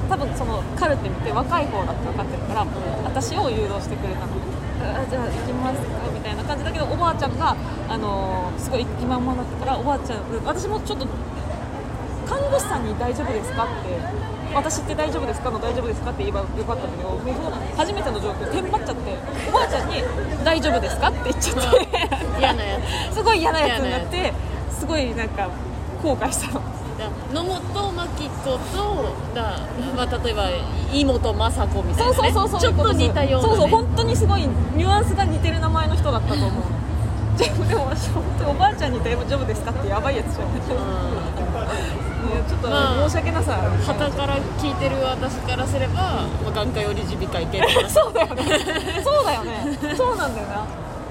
多分そのカルテ見て若い方だって分かってるから、私を誘導してくれたの。あじゃあ行きますかみたいな感じだけどおばあちゃんがあのすごい気満々だったからおばあちゃん私もちょっと看護師さんに大丈夫ですかって私って大丈夫ですかの大丈夫ですかって言えばよかったんだけど初めての状況テンパっちゃっておばあちゃんに大丈夫ですかって言っちゃって。嫌なやつ。すごい嫌なやつになってすごいなんか後悔したのだ野本真紀子とだ、まあ、例えば妹雅子みたいな、ね、そうそうそうそうちょっと似たような、ね、そうそう本当にすごいニュアンスが似てる名前の人だったと思う。でも本当におばあちゃんに大丈夫ですかってやばいやつじゃん、いやちょっとまあ申し訳なさはたから聞いてる私からすれば、まあ、眼科より耳鼻科行けるそうだよね。そうだよね。そうなんだよな。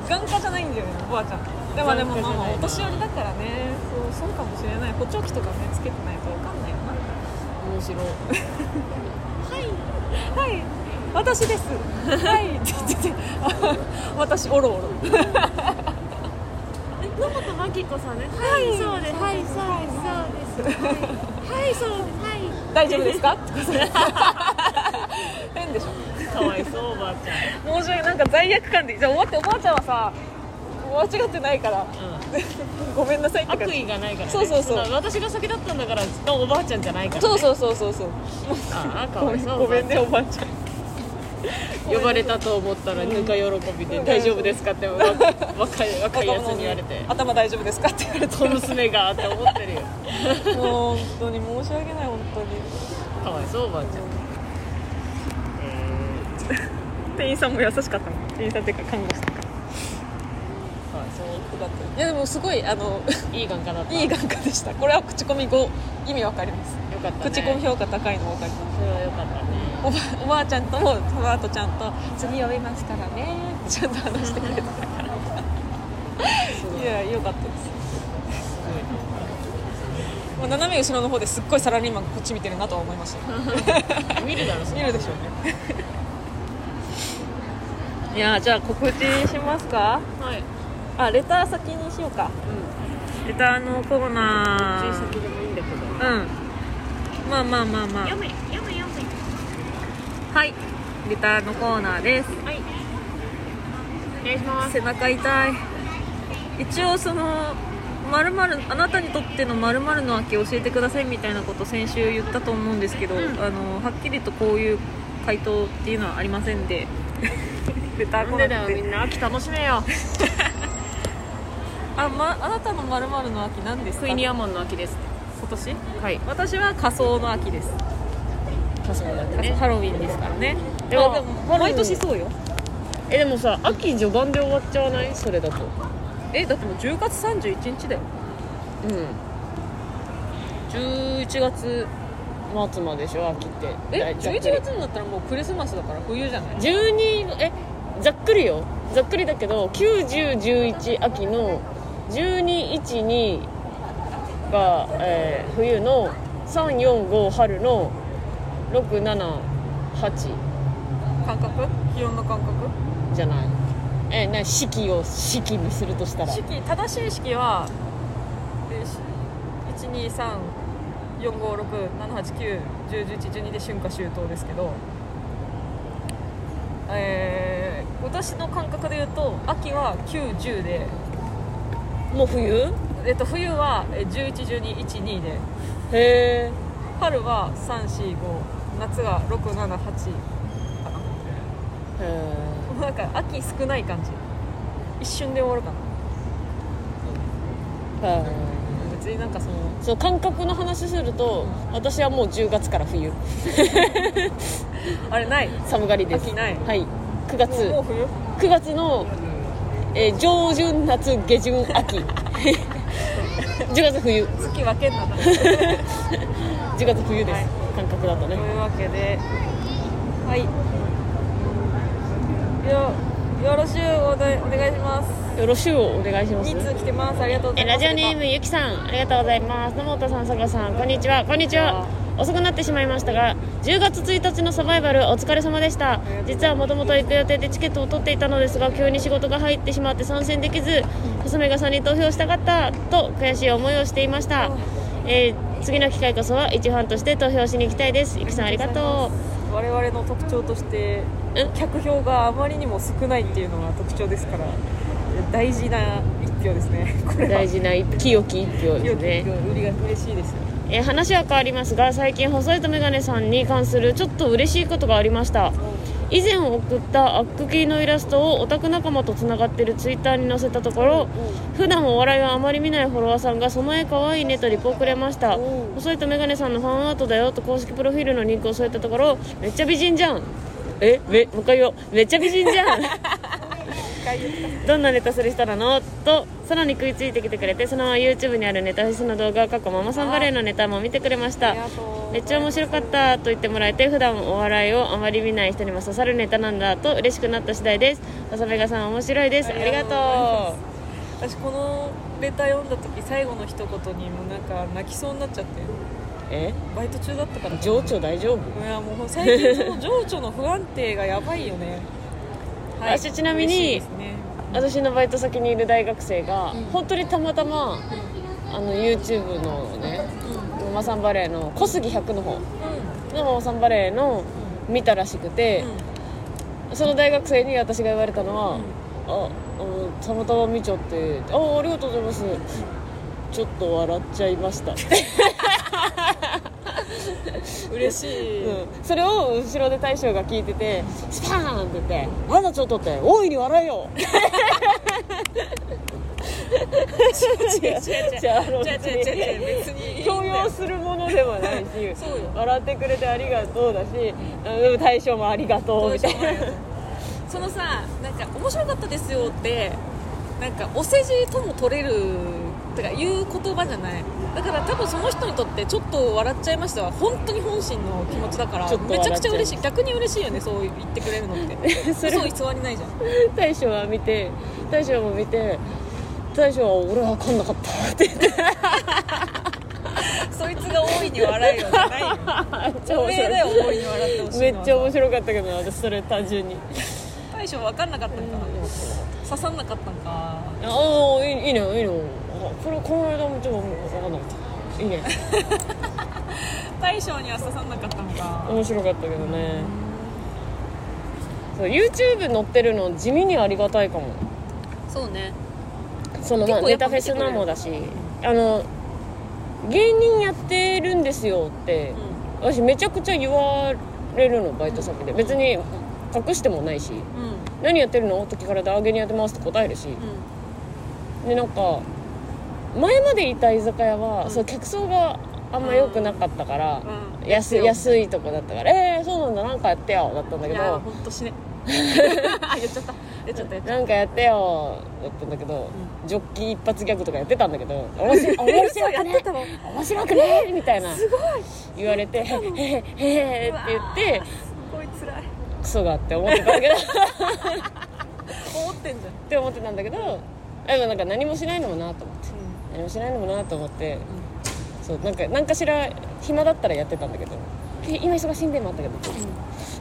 眼科じゃないんだよねおばあちゃん。でもでもまあまあお年寄りだからねそうかもしれない。補聴器とかねつけてないと分かんないよな。面白い。はい。私です。はい。って言って私おろおろ。野本真紀子さんね。はい。そうです。はい。そうですそうです。はい。そうです。はい。大丈夫ですか？って 変でしょ。かわいそうおばあちゃん。申し訳なんか罪悪感で。じゃあ終わっておばあちゃんはさ間違ってないから。ごめんなさいって悪意がないから、ね、そうそうそう。だ私が先だったんだからのおばあちゃんじゃないから、ね、そうそうそうそうそう。ああかわいそうごめんねおおばあちゃん。呼ばれたと思ったらぬか喜びでうん。大丈夫ですかってわ若い若いやつに言われて。頭大丈夫ですかって言われて。小娘がって思ってるよ。もう本当に申し訳ない本当に。かわいそうおばあちゃん。店員さんも優しかったの店員さんっていうか看護師さんかだったいやでもすごいあのいい眼科だった。いい眼科でした。これは口コミ5意味わかります。よかったね。口コミ評価高いの分かります。それはよかったね。おばおばあちゃんともその後ちゃんと「次呼びますからね」ってちゃんと話してくれてたから。い いやよかったです。もう斜め後ろの方ですっごいサラリーマンがこっち見てるなとは思いました。見るだろ見るでしょうね。いやじゃあ告知しますか？はいあレター先にしようか。レターのコーナ小ーさくでもいいんだけど。うん。まあまあまあまあ。読め読め読め。はい。レターのコーナーです。はい。お願いします。背中痛い。一応その〇〇あなたにとっての〇〇の秋教えてくださいみたいなこと先週言ったと思うんですけど、うん。あのはっきりとこういう回答っていうのはありませんで。レター来なんでだよなくてみんな。秋楽しめよ あ,、ま、あなたの〇〇の秋何ですか？クイニアマンの秋です。今年？はい。私は仮装の秋です、確かにハロウィンですからね。でもあでも毎年そうよ。えでもさ秋序盤で終わっちゃわない？それだと。えだってもう10月31日だよ。うん。11月末まででしょ秋って。えだいざっくり11月になったらもうクリスマスだから冬じゃない？12えざっくりよ。ざっくりだけど9011秋の1212が、えー冬の345春の678感覚？気温の感覚？じゃない。えな四季を四季にするとしたら？式正しい式は123456789101112で春夏秋冬ですけどえー、私の感覚で言うと秋は910で、もう冬？えっと、冬は111212で。へえ。春は345夏が678かなへなんか秋少ない感じ。一瞬で終わるかな。えへ別になんかそのーそう感覚の話すると私はもう10月から冬。あれない？寒がりです。秋ない。はい。9月。もう冬？9月の、えー上旬夏下旬秋。10月冬。月分けんな。と10月冬です、はい。感覚だとね。いうわけではい。よよろしゅうお願いお願いします。よろしゅうお願いします。2通来てます。ありがとうござえいます。ラジオネームゆきさん。ありがとうございます。野本さんさくらさんこんにちは。こんにちは遅くなってしまいましたが10月1日のサバイバルお疲れ様でした。実はもともと行く予定でチケットを取っていたのですが急に仕事が入ってしまって参戦できず細目がさんに投票したかったと悔しい思いをしていました、えー次の機会こそは一ファンとして投票しに行きたいです。ゆきさんありがと我々の特徴としてうん客票があまりにも少ないっていうのが特徴ですから大事な一票ですね。大事な清き一票ですね。売りが嬉しいですよえー話は変わりますが最近細いとメガネさんに関するちょっと嬉しいことがありました。以前送ったアックキーのイラストをオタク仲間とつながってるツイッターに載せたところ普段お笑いをあまり見ないフォロワーさんがその絵かわいいねとリポをくれました。細いとメガネさんのファンアートだよと公式プロフィールのリンクを添えたところめっちゃ美人じゃん。え？め？もう一回言おうめっちゃ美人じゃん どんなネタする人なの？とさらに食いついてきてくれてそのまま YouTube にあるネタフェスの動画過去ママさんバレーのネタも見てくれました。めっちゃ面白かったと言ってもらえて普段お笑いをあまり見ない人にも刺さるネタなんだと嬉しくなった次第です。浅部がさん面白いです。ありがと私このレター読んだ時最後の一言にもなんか泣きそうになっちゃって。うえ？バイト中だったから。情緒大丈夫？いやもう最近その情緒の不安定がやばいよね私ちなみにね。私のバイト先にいる大学生が、うん。本当にたまたまあの YouTube のねママさんバレーの小杉100の方のママさんバレーの見たらしくて、その大学生に私が言われたのは、ああのたまたま見ちゃって「あありがとうございます」ちょっと笑っちゃいました、嬉しい、うん、それを後ろで大将が聞いててスパーンって言って「まだちょっと」って「大いに笑えよ」違う違う違う。違う違う違う別に強要するものではないし笑ってくれてありがとうだし大将もありがとうみたい。なそのさなんか面白かったですよってなんかお世辞とも取れるとかいう言葉じゃないだから多分その人にとってちょっと笑っちゃいましたは本当に本心の気持ちだから。めちゃくちゃ嬉しい。逆に嬉しいよねそう言ってくれるのって。それ嘘偽りないじゃん。大将は見て大将も見て大将は俺は分かんなかった。って言ってそいつが大いに笑えよじゃないよ。おめっちゃ面白かったけどな私それ単純に大将分かんなかったんか刺さんなかったんか。ああいいいいねいいねあこれこの間もちょっと分かんなかった。いいね。大将には刺さんなかったのか。面白かったけどね。そう YouTube 載ってるの地味にありがたいかも。そうね。そのまあネタフェスなもだし。あの芸人やってるんですよって私めちゃくちゃ言われるのバイト先で。別に隠してもないしうん。うん「何やってるの?」って聞かれたら「あ芸人やってます」って答えるし。でなんか前までいた居酒屋は、うん。そう客層があんま良くなかったから、うん。安安いとこだったから「えー、そうなんだなんかやってよ」だったんだけいやど本当死ね。あ言っちゃった。言っちゃった言っ「ちゃっなんかやってよ」だったんだけど、ジョッキ一発ギャグとかやってたんだけど「面白い面白くね面白くね」みたいなすごい。言われて「へへへへ」って言ってクソがって思ってたんだけど。っ思ってんじゃん。て思ってたんだけどでもなんか何もしないのもなと思って。何もしないのもなと思って。そうなんか何かしら暇だったらやってたんだけど。え今忙しいんでもあったけど。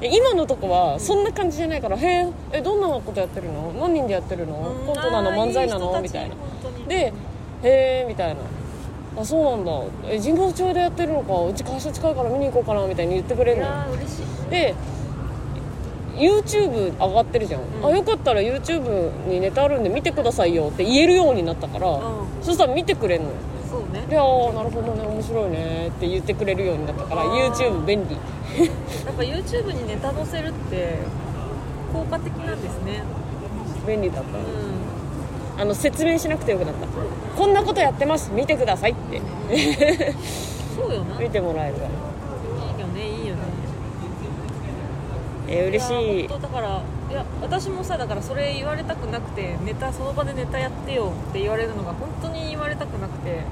え今のとこはそんな感じじゃないから「へええどんなことやってるの？何人でやってるの？コントなの？漫才なの?」みたいな。で「へえ」みたいな「あそうなんだ。え神保町でやってるのか。うち会社近いから見に行こうかな」みたいに言ってくれいるので YouTube 上がってるじゃん、うん。あよかったら YouTube にネタあるんで見てくださいよ。って言えるようになったから、うん。そしたら見てくれんのよ。そうね。でああなるほどね。面白いね。って言ってくれるようになったから YouTube 便利。やっぱ YouTube にネタ載せるって効果的なんですね。便利だったうん。あの説明しなくてよくなった。こんなことやってます。見てくださいって。そうよな。い い見てもらえるからよねいいよねえー嬉しい。や本当だからいや私もさだからそれ言われたくなくてネタその場でネタやってよって言われるのが本当に言われたくなくて。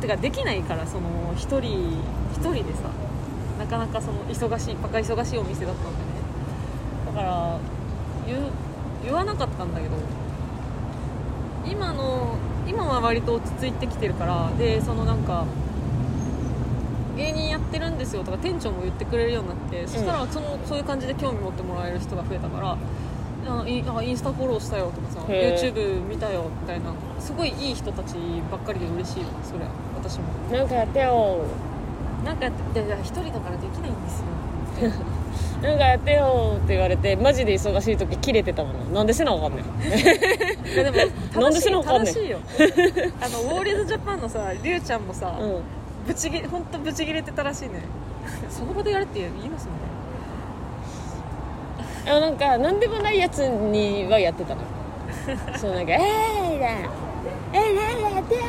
てかできないからその一人一人でさなかなかその忙しいバカ忙しいお店だったんでね。だから言わなかったんだけど今の今は割と落ち着いてきてるからでそのなんか芸人やってるんですよとか店長も言ってくれるようになって、そしたらそのそういう感じで興味持ってもらえる人が増えたからあインスタフォローしたよとかさ YouTube 見たよみたいなすごいいい人たちばっかりで嬉しいよそれは私も。なんかやってよ。なんかやっていや一人だからできないんですよ。なんかやってよって言われてマジで忙しい時切れてたもんな。なんでせなわかんないいやでも なんで正しいしいよ。あのウォーリーズジャパンのさりゅうちゃんもさ、うんぶちぎ本当ぶち切れてたらしいね その場でやれって言いますもんね でもなんか何でもないやつにはやってたの そうなんか「えーい!」だ「えー、なんやってよ!」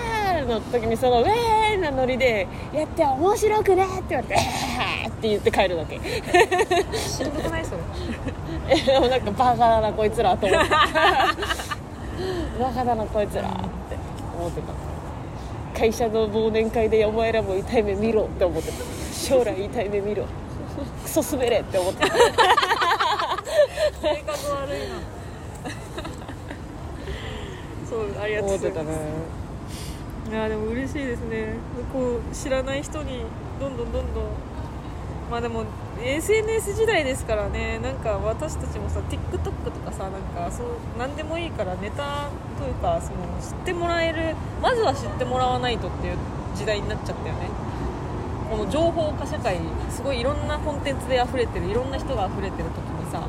の時にその「えー!」なノリで「やってよ面白くね!」って言われて「えー!」って言って帰るだけしんどくないそれえでもなんかバカだなこいつらと思ってバカだなこいつらって思ってた会社の忘年会でお前らも痛い目見ろって思ってた。将来痛い目見ろ。クソ滑れって思ってた。性格悪いな。そうありがとう。ございますね。いやでも嬉しいですね。こう知らない人にどんどんどんどんまあでも SNS 時代ですからねなんか私たちもさ TikTok とかさなんかそう何でもいいからネタというかその知ってもらえるまずは知ってもらわないとっていう時代になっちゃったよね。この情報化社会すごいいろんなコンテンツで溢れてるいろんな人が溢れてる時にさ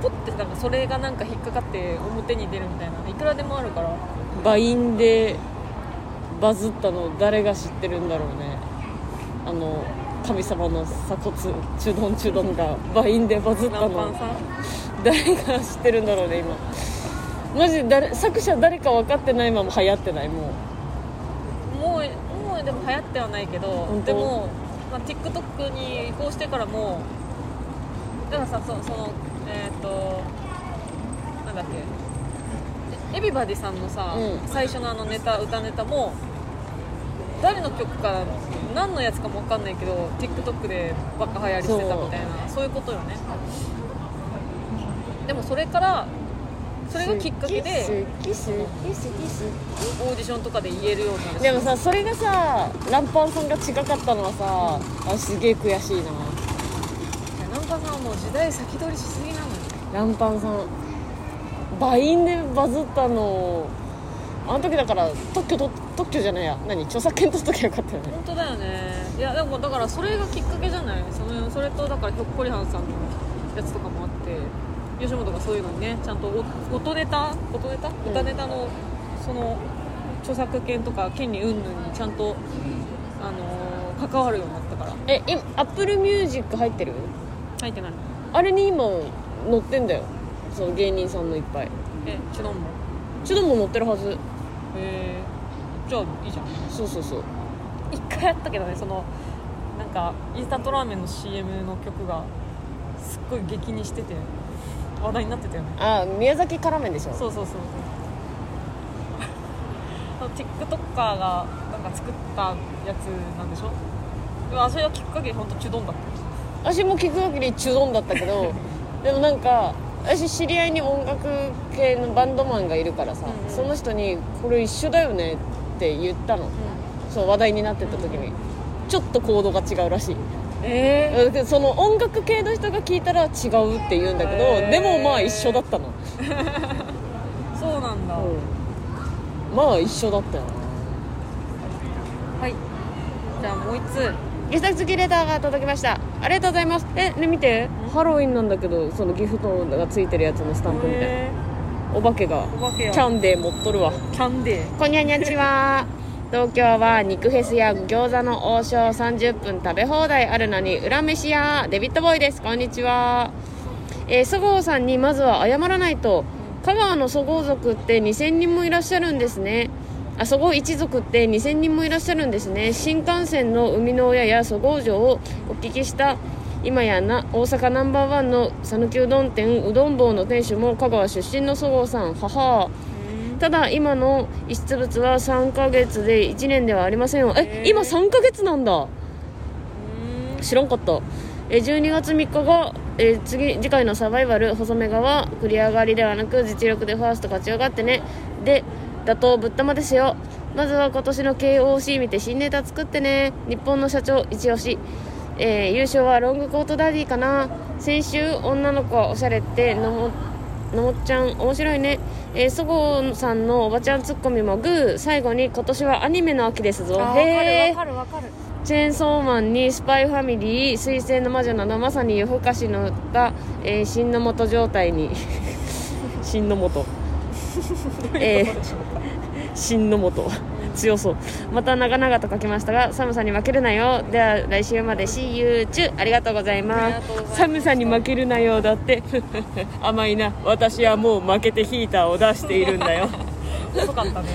ポッてなんかそれがなんか引っかかって表に出るみたいないくらでもあるから。バインでバズったの誰が知ってるんだろうね。あの神様の鎖骨チュドンチュドンがバインでバズったの。誰が知ってるんだろうね今。マジで誰作者誰か分かってないまま流行ってないもう。もうもうでも流行ってはないけどでも、まあ、TikTok に移行してからもだからさそそのえっ、となんだっけ。エビバディさんのさ、うん。最初のあのネタ歌ネタも誰の曲か何のやつかも分かんないけど TikTok でばっか流行りしてたみたいなそう。いうことよね。でもそれからそれがきっかけでオーディションとかで言えるようになる。しでもさそれがさランパンさんが違かったのはさあすげえ悔しいな。ナンパさんはもう時代先取りしすぎなのよ。ランパンさんバインでバズったのあの時だから特許と特許じゃないや。何？著作権取っときゃよかったよね。本当だよね。いやでもだからそれがきっかけじゃない？そのそれとだからひょっこりはんさんのやつとかもあって。吉本がそういうのにねちゃんとお音ネタ？音ネタ？歌ネタのその著作権とか権利云々にちゃんと、あのー関わるようになったから。え今 Apple Music 入ってる？入ってない。あれに今載ってんだよ。その芸人さんのいっぱい。えチュドンもちょっとも載ってるはず。へえじゃあいいじゃん。そうそうそう。一回やったけどねそのなんかインスタントラーメンの CM の曲がすっごい激にしてて話題になってたよね。あ宮崎辛麺でしょ？そうそうそうそう。TikToker がなんか作ったやつなんでしょ？でもあそれは聞く限り本当チュドンだった。私も聞く限りチュドンだったけど でもなんか私知り合いに音楽系のバンドマンがいるからさ、うんうん。その人に「これ一緒だよね」って言ったの。そう話題になってた時に。ちょっとコードが違うらしい。えでその音楽系の人が聞いたら違うって言うんだけど、へー。でもまあ一緒だったの、ー、そうなんだ、うん、まあ一緒だったよなはい。じゃあもう一つ。ギフト付きレターが届きました。ありがとうございます。えね見て。ハロウィンなんだけどそのギフトがついてるやつのスタンプみたい。なへお化けがーお化けや。キャンデー持っとるわ。キャンデー。こんにゃにゃちは東京は肉フェスや餃子の王将30分食べ放題あるのに裏飯屋デビッドボーイです。こんにちは。えー、そごうさんにまずは謝らないと香川のそごう族って2000人もいらっしゃるんですね。あそごう一族って2000人もいらっしゃるんですね。新幹線の生みの親やそごう城をお聞きした今やな大阪ナンバーワンの讃岐うどん店うどん坊の店主も香川出身のそごうさん。はは。ただ今の遺失物は3ヶ月で1年ではありませんよ。え今3ヶ月なんだ。知らんかった。え12月3日が、えー次次回のサバイバル細め川繰り上がりではなく実力でファースト勝ち上がってね。で打倒ぶったまですよ。まずは今年の KOC 見て新ネタ作ってね。日本の社長一押しえー優勝はロングコートダディかな。先週女の子はおしゃれってのものもっちゃん面白いね。えーそごうさんのおばちゃんツッコミもグー最後に今年はアニメの秋ですぞ。あへー。分かる分かる分かる。チェーンソーマンにスパイファミリー水星の魔女などまさに夜更かしのった、えー、新の元状態に。新の元。えー、新の元強そう。また長々と書きましたが寒さに負けるなよ。では来週まで。See you 中ありがとうございありまがとうございます。す寒さに負けるなよだって。甘いな。私はもう負けてヒーターを出しているんだよ。遅かったね。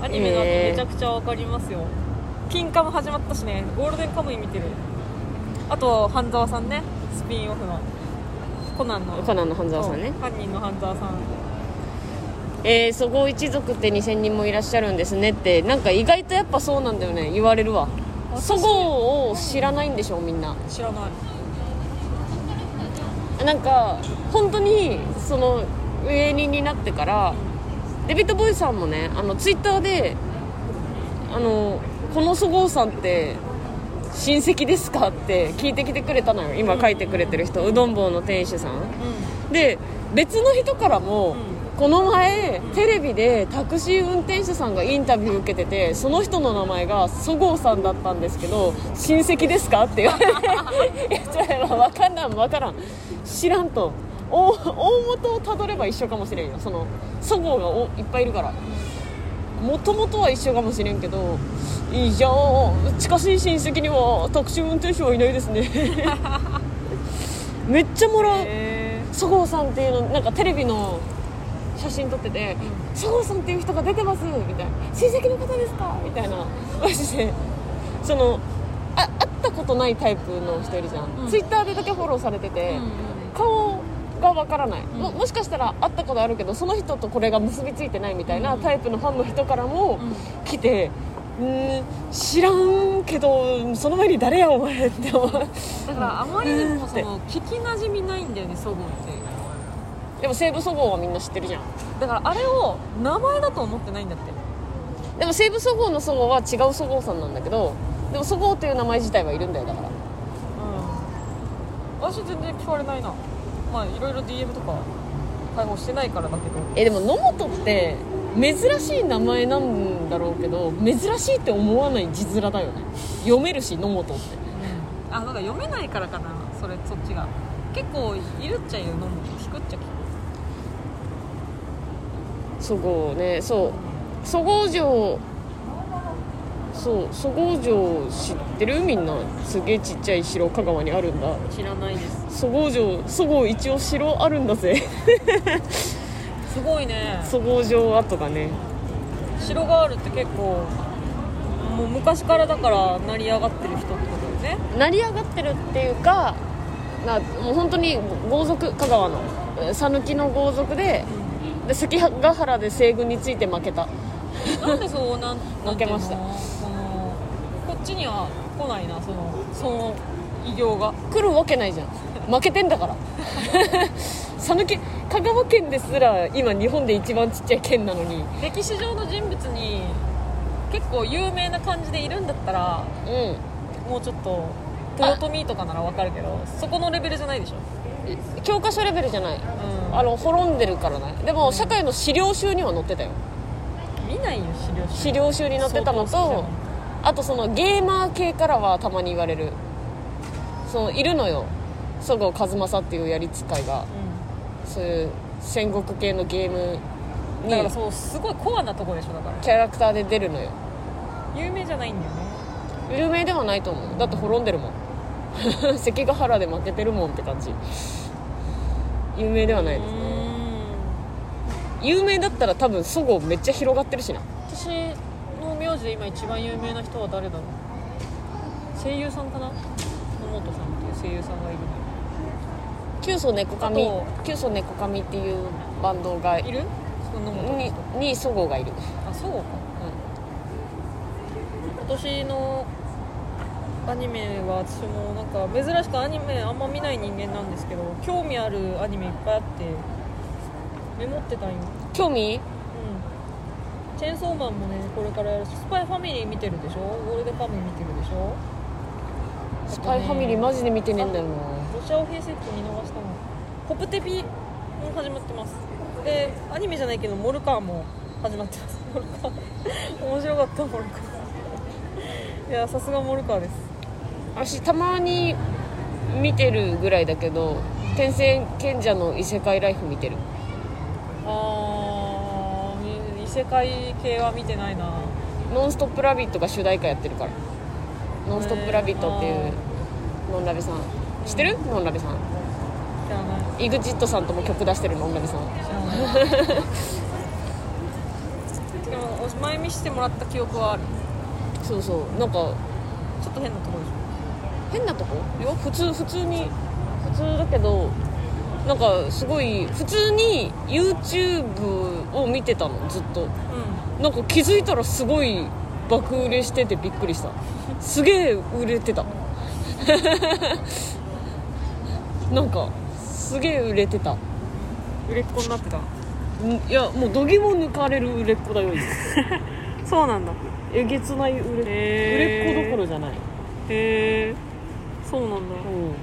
アニメの後めちゃくちゃ分かりますよ、金カム始まったしね。ゴールデンカムイ見てる。あと半沢さんね。スピンオフの。コナンの。コナンの半沢さんね。犯人の半沢さんえー、そごう一族って2000人もいらっしゃるんですねってなんか意外とやっぱそうなんだよね言われるわ。私そごうを知らないんでしょみんな。知らない。なんか本当にその芸人になってからデビッド・ボーイさんもねあのツイッターであのこのそごうさんって親戚ですかって聞いてきてくれたのよ。今書いてくれてる人うどん坊の店主さん。うで別の人からも、うんこの前テレビでタクシー運転手さんがインタビュー受けててその人の名前がそごうさんだったんですけど親戚ですかって言われて。いやちょっと分かんない。分からん。知らんと。大大元をたどれば一緒かもしれんよ。そのそごうがおいっぱいいるから。もともとは一緒かもしれんけどいやー近しい親戚にはタクシー運転手はいないですね。めっちゃもらう。そごうさんっていうのなんかテレビの写真撮ってて「そごうさんっていう人が出てます」みたいな「親戚の方ですか?」みたいな。マジでそのあ会ったことないタイプの人いるじゃん、うん。ツイッターでだけフォローされてて、顔がわからない、もうん。もしかしたら会ったことあるけどその人とこれが結びついてないみたいなうんタイプのファンの人からもうん。来て、うーん知らんけどその前に誰やお前？って思う。だからあまりにもその聞きなじみないんだよねそごうってでも西武そごうはみんな知ってるじゃん。だからあれを名前だと思ってないんだって。でも西武そごうのそごうは違うそごうさんなんだけどでもそごうという名前自体はいるんだよだから。うん。私全然聞かれないな。まあいろいろ DM とか開放してないからだけど。えでも野本って珍しい名前なんだろうけど珍しいって思わない字面だよね。読めるし野本って。あなんか読めないからかなそれそっちが。結構いるっちゃいるのも引くっちゃ聞くそごうね。そう。そごう城。そう。そごう城知ってる？みんな。すげえちっちゃい城香川にあるんだ。知らないです。そごう城。そごう一応城あるんだぜ。すごいね。そごう城跡がね。城があるって結構もう昔からだから成り上がってる人ってことだよね。成り上がってるっていうかなもう本当に豪族香川の。讃岐の豪族でで関ヶ原で西軍について負けた。なんでそうなん負けました。こっちには来ないなそのその偉業が。来るわけないじゃん。負けてんだから。讃岐香川県ですら今日本で一番ちっちゃい県なのに。歴史上の人物に結構有名な感じでいるんだったらうん。もうちょっと豊臣とかならわかるけどそこのレベルじゃないでしょ教科書レベルじゃない。うん。あの滅んでるからね。でも社会の資料集には載ってたよ。見ないよ資料集。資料集に載ってたのとあとそのゲーマー系からはたまに言われる。そのいるのよ。そごう和正っていうやり使いが。そういう戦国系のゲームうん、だからにそうすごいコアなとこでしょだから。キャラクターで出るのよ。有名じゃないんだよね。有名ではないと思うだって滅んでるもん 関ヶ原で負けてるもんって感じ。有名ではないですね。有名だったら多分そごうめっちゃ広がってるしな。私の名字で今一番有名な人は誰だろう。声優さんかな？野本さんっていう声優さんがいるキュウソネコカミあとキュウソネコカミっていうバンドがのいる？そのに人にそごうがいる、あそうか。今年のアニメは私もなんか珍しくアニメあんま見ない人間なんですけど興味あるアニメいっぱいあってメモってたんよ。興味？うん。チェーンソーマンもねこれからやるしスパイファミリー見てるでしょ？ゴールデンカムイ見てるでしょ？スパイファミリーマジで見てねえんだよな。ロシアオ兵セット見逃したのポプテピも始まってます。でアニメじゃないけどモルカーも始まってます。モルカー。面白かったモルカー。いやさすがモルカーです私たまに見てるぐらいだけど天聖賢者の異世界ライフ見てる。あー異世界系は見てないな。ノンストップラビットが主題歌やってるから。ノンストップラビットっていうへノンラビさん。知ってる？ノンラビさん。知らない。EXIT さんとも曲出してるノンラビさん。知らない。でもお前見してもらった記憶はある。そうそう。なんかちょっと変なところでし変なとこ？いや普通普通に普通だけどなんかすごい普通に YouTube を見てたのずっと。ょうなんか気づいたらすごい爆売れしててびっくりした。すげえ売れてた。なんかすげえ売れてた。んん売れっ子になってた？いやもうどぎも抜かれる売れっ子だよ今。そうなんだ。えげつない売れ,、売れっ子どころじゃない。へえそうなんだ。うん。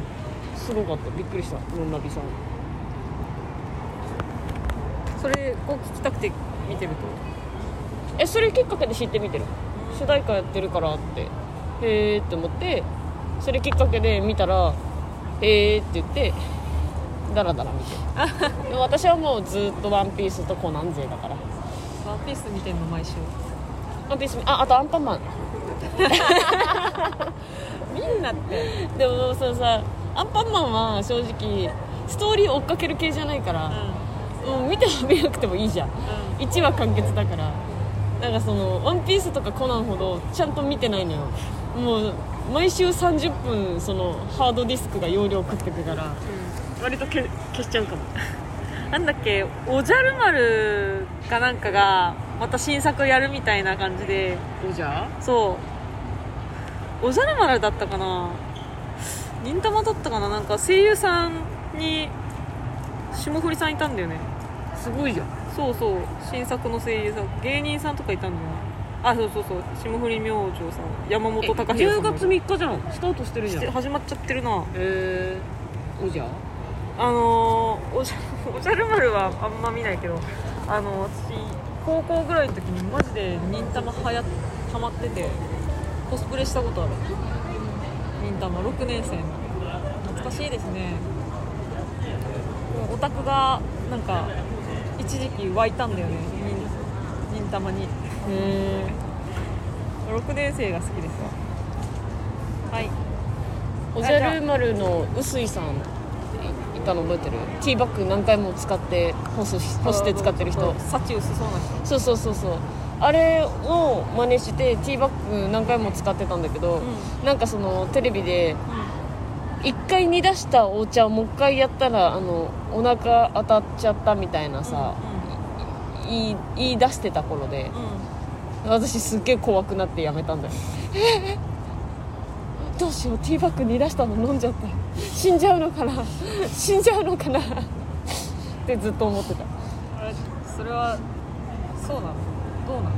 すごかった。びっくりした。ノンナビさん。それを聞きたくて見てると？えそれきっかけで知ってみてる。主題歌やってるからって。へえって思ってそれきっかけで見たらへえって言ってダラダラ見てる。でも私はもうずっと「ワンピースと「コナン勢」だから。ワンピース見てんの毎週「ワンピースああと「アンパンマン みんなって」でもそのさアンパンマンは正直ストーリー追っかける系じゃないから、もう見ても見なくてもいいじゃん。1話完結だから。なんかその「ワンピースとか「コナン」ほどちゃんと見てないのよ。もう毎週30分そのハードディスクが容量食ってくから。割とけ消しちゃうかも。なんだっけおじゃる丸かなんかがまた新作やるみたいな感じで。おじゃ？そうおじゃる丸だったかな？忍たまだったかな？なんか声優さんに霜降りさんいたんだよね。すごいじゃん。そうそう。新作の声優さん。芸人さんとかいたんだよね。あそうそうそう。霜降り明星さん。山本え隆弘さん10月3日じゃん。スタートしてるじゃん。始まっちゃってるな。えおじゃ？あのー、おじゃおじゃる丸はあんま見ないけどあの私高校ぐらいの時にマジで忍たまはやハマっててコスプレしたことある。忍たま6年生の。懐かしいですね。オタクがなんか一時期湧いたんだよね。忍忍たまに。へえ6年生が好きですわ。はい。おじゃる丸の臼井さん。いいたの覚えてる？ティーバッグ何回も使って干す干して使ってる人。サチ薄そうな人。そうそうそうそうあれを真似してティーバッグ何回も使ってたんだけど、うなんかそのテレビで1回煮出したお茶をもう一回やったらあのお腹当たっちゃったみたいなさ、言い言い出してた頃でうん。うん私すっげえ怖くなってやめたんだよ。え ーどうしようティーバッグ煮出したの飲んじゃった。死んじゃうのかな？死んじゃうのかな？ってずっと思ってた。あれそれはそうなの？どうなの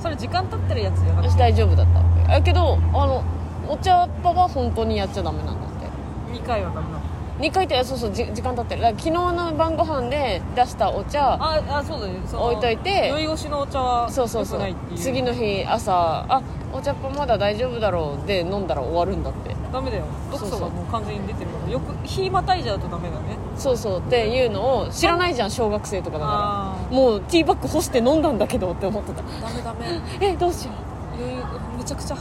それ時間経ってるやつじゃなく私て大丈夫だったあけどあのお茶っ葉は本当にやっちゃダメなんだって。2回はダメなの。2回ってそうそうじ時間経ってる。だから昨日の晩ご飯で出したお茶ああそうだねその置いといて。酔い越しのお茶はそうそうそう。良くないっていう。次の日朝あお茶っ葉まだ大丈夫だろうで飲んだら終わるんだって。ダメだよ。毒素がもう完全に出てるから。よく日またいじゃうとダメだね。そうそう。っていうのを知らないじゃん小学生とかだかあらもうティーバッグ干して飲んだんだけどって思ってた。ダメダメ。えどうしよう。余裕めちゃくちゃ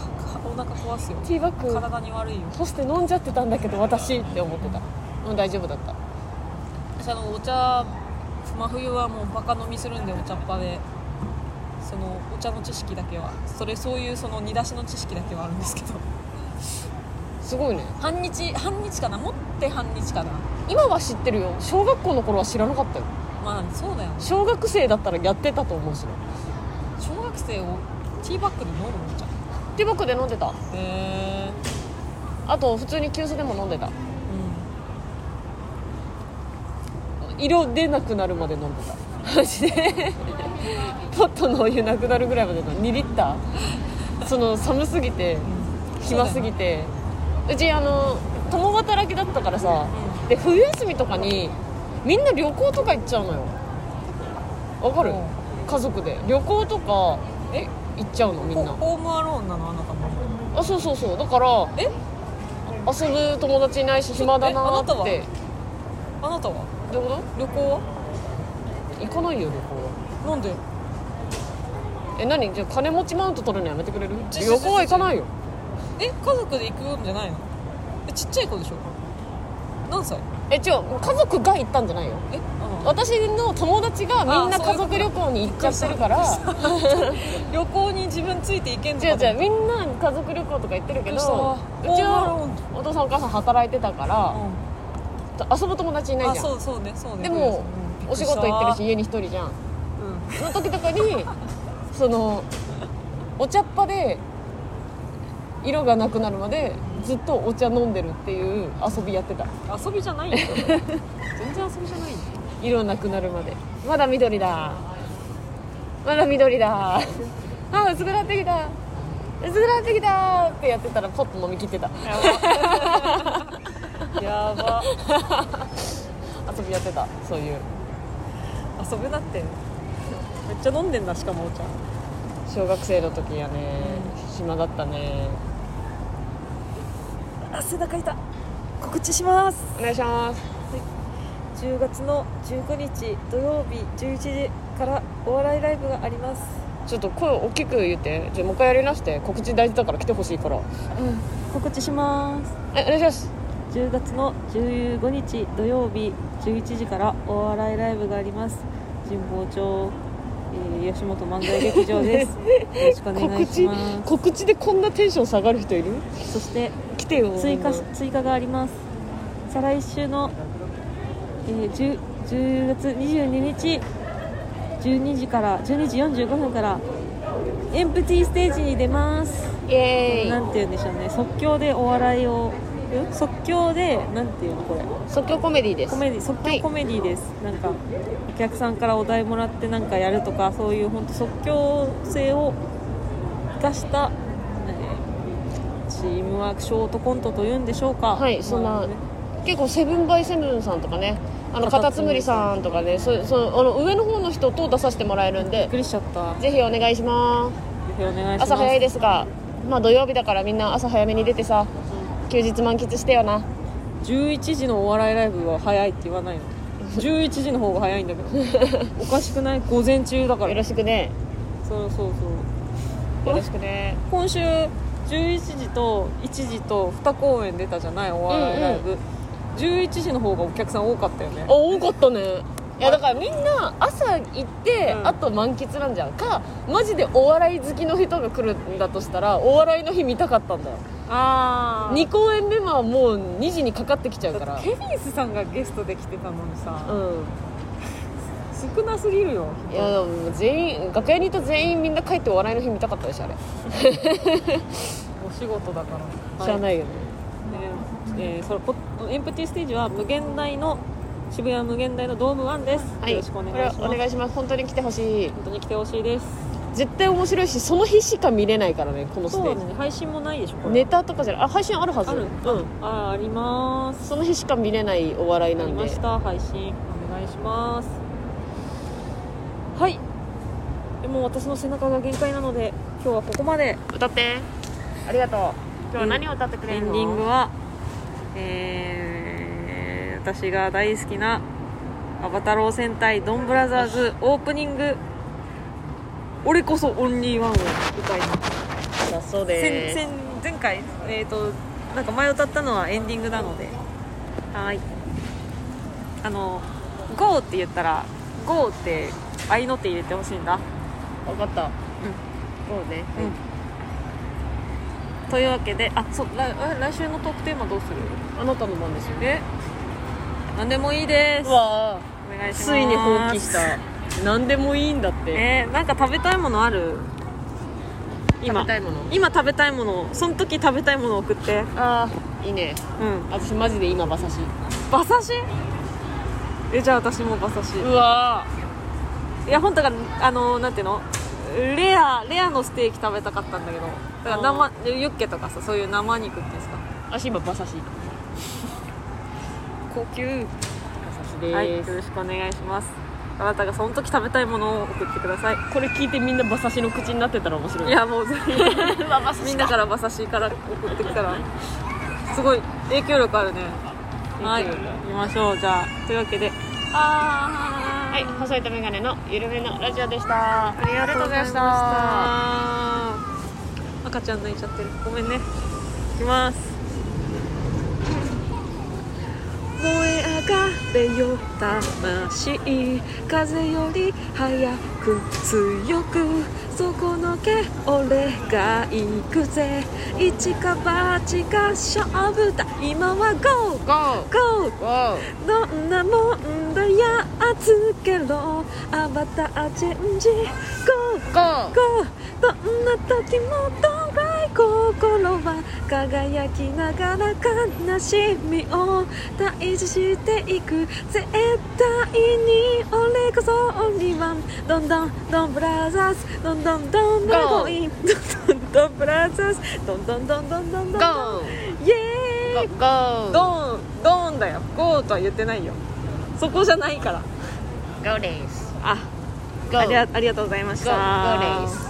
お腹壊すよ。ティーバッグ体に悪いよ。干して飲んじゃってたんだけど私って思ってた。もう大丈夫だった。私あのお茶真冬はもうバカ飲みするんでお茶っ葉で。そのお茶の知識だけは。それそういうその煮出しの知識だけはあるんですけど。すごいね。半日半日かな？持って半日かな？今は知ってるよ。小学校の頃は知らなかったよまあそうだよね。小学生だったらやってたと思うしな小学生をティーバッグで飲むのお茶へティーバッグで飲んでた。えあと普通に急須でも飲んでた。う色出なくなるまで飲んでた。マジで？ポットのお湯なくなるぐらいまで飲ん2リッター。その寒すぎてん。暇すぎて。うちあの共働きだったからさ。うで冬休みとかにみんな旅行とか行っちゃうのよ。わかる？うん。家族で。旅行とかえ行っちゃうの？みんな。ホホームアローンなの？あなたも。あそうそうそう。だからえ？遊ぶ友達いないし暇だなえあなたは？ーってあなたは？どういうこ旅行は？と行かないよ旅行は。なんで？え何？じゃあ金持ちマウント取るのやめてくれる？ち旅行は行かないよ。え家族で行くんじゃないの？えちっちゃい子でしょ？何歳？え違う家族が行ったんじゃないよ。え？あ私の友達がみんな家族旅行に行っちゃってるから。旅行に自分ついていけんのか違う違うみんな家族旅行とか行ってるけどうちはお父さんお母さん働いてたからう遊ぶ友達いないじゃん。そうそうねそうね。でもうん。お仕事行ってるしび家に一人じゃん。っくりしたその時とかにそのお茶っ葉で色がなくなるまでずっとお茶飲んでるっていう遊びやってた。うん遊びじゃないよ。全然遊びじゃないよ。色なくなるまで。まだ緑だ。まだ緑だ。あ薄くなってきた。薄くなってきたってやってたらポッと飲み切ってた。やば。遊びやってた。そういう。遊ぶなって。めっちゃ飲んでんだしかもお茶。小学生の時やね。暇だったね汗だかいた告知します。お願いします。10月の19日土曜日11時からお笑いライブがあります。ちょっと声大きく言って。じゃあもう一回やり直して告知大事だから来てほしいから。告知します。はいお願いします。10月の15日土曜日11時からお笑いライブがあります。神保町、えー吉本漫才劇場です。よろしくお願いし告知ます。告知でこんなテンション下がる人いる？そして来てよ追加追加があります。再来週の、えー 10, 10月22日12時から12時45分からエンプティーステージに出ます。イエーイ。なんて言うんでしょうね。即興でお笑いをん即興でなんていうのこれ。即興コメディです。コメディ即はい。興コメディです、なんかお客さんからお題もらってなんかやるとかそういう本当即興性を生かした、えーチームワークショートコントというんでしょうか。はいそんなまあね結構セブンバイセブンさんとかね。あのカタツムリさんとかねそうそうあの上の方の人と出させてもらえるんで。びっくりしちゃった。ぜぜひお願いしまひお願いしますす。朝早いですが。まあ土曜日だからみんな朝早めに出てさ休日満喫してよな。11時のお笑いライブは早いって言わないの？11時の方が早いんだけど。おかしくない？午前中だから。よろしくね。そうそうそう。よろしくね。今週11時と1時と2公演出たじゃない？お笑いライブ、11時の方がお客さん多かったよね。あ多かったねいやだからみんな朝行って、うん。あと満喫なんじゃん。かマジでお笑い好きの人が来るんだとしたらお笑いの日見たかったんだよ。あ2公演目はもう2時にかかってきちゃうから。ケビンスさんがゲストで来てたのにさ、うん。少なすぎるよ。いやでも全員楽屋にいた全員みんな帰ってお笑いの日見たかったでしょあれ。お仕事だから。い、知らないよね、えーそれポエンプティステージは無限大の渋谷無限大のドーム1です、はい。よろしくお願いします。お願いします。本当に来てほしい。本当に来てほしいです。絶対面白いしその日しか見れないからねこのステーそうだね。配信もないでしょネタとかじゃない。あ配信あるはず。ある。うん。ああります。その日しか見れないお笑いなんで。ました。配信お願いします。はい。でも私の背中が限界なので今日はここまで。歌って。ありがとう。今日は何を歌ってくれるの？エンディングはえー、私が大好きな「アバタロー戦隊ドンブラザーズ」オープニング「俺こそオンリーワン」を歌います。だそうで先先前回えっ、となんか前歌ったのはエンディングなので。はい。あの「GO」って言ったら「GO」って合いの手入れてほしいんだ。分かった。うん。そうねというわけであそう来え来週のトークテーマどうする？あなたの番ですよえ？何でもいいです。うわお願いします。ついに放棄した。何でもいいんだって。えー、なんか食べたいものある？今。食べたいもの？今食べたいもの。その時食べたいもの送って。ああいいね。うん。私マジで今馬刺し。馬刺し？えじゃあ私も馬刺し。うわいや本当があのなんていうの？レアレアのステーキ食べたかったんだけど。だから生ユッケとかさそういう生肉っていうんですか？私今馬刺し高級。馬刺しはいよろしくお願いします。あなたがその時食べたいものを送ってください。これ聞いてみんな馬刺しの口になってたら面白い。いやもうぜひうわ馬刺しみんなから馬刺しから送ってきたら。すごい影響力あるね。はい行きましょう。じゃあというわけで。あはい。細いとメガネのゆるめのラジオでした。あありがとうございました。赤ちゃん泣いちゃってる。ごめんね。いきます燃え上がれよ魂風より速く強く底のけ俺が行くぜ一か八か勝負だ今は GO! ゴ GO! ーゴーどんなもんだやっつけろアバターチェンジ GO! ゴー GO! どんな時もど心は輝きながら悲しみを退治していく絶対に俺こそオンリーワンどんどんどんブラザーズどんどんどんどん Go ゴインどんどんどんブラザーズどんどんどんどんどんどんイエーイゴードーンだよゴーとは言ってないよそこじゃないからゴーですあありがとうございましたゴーです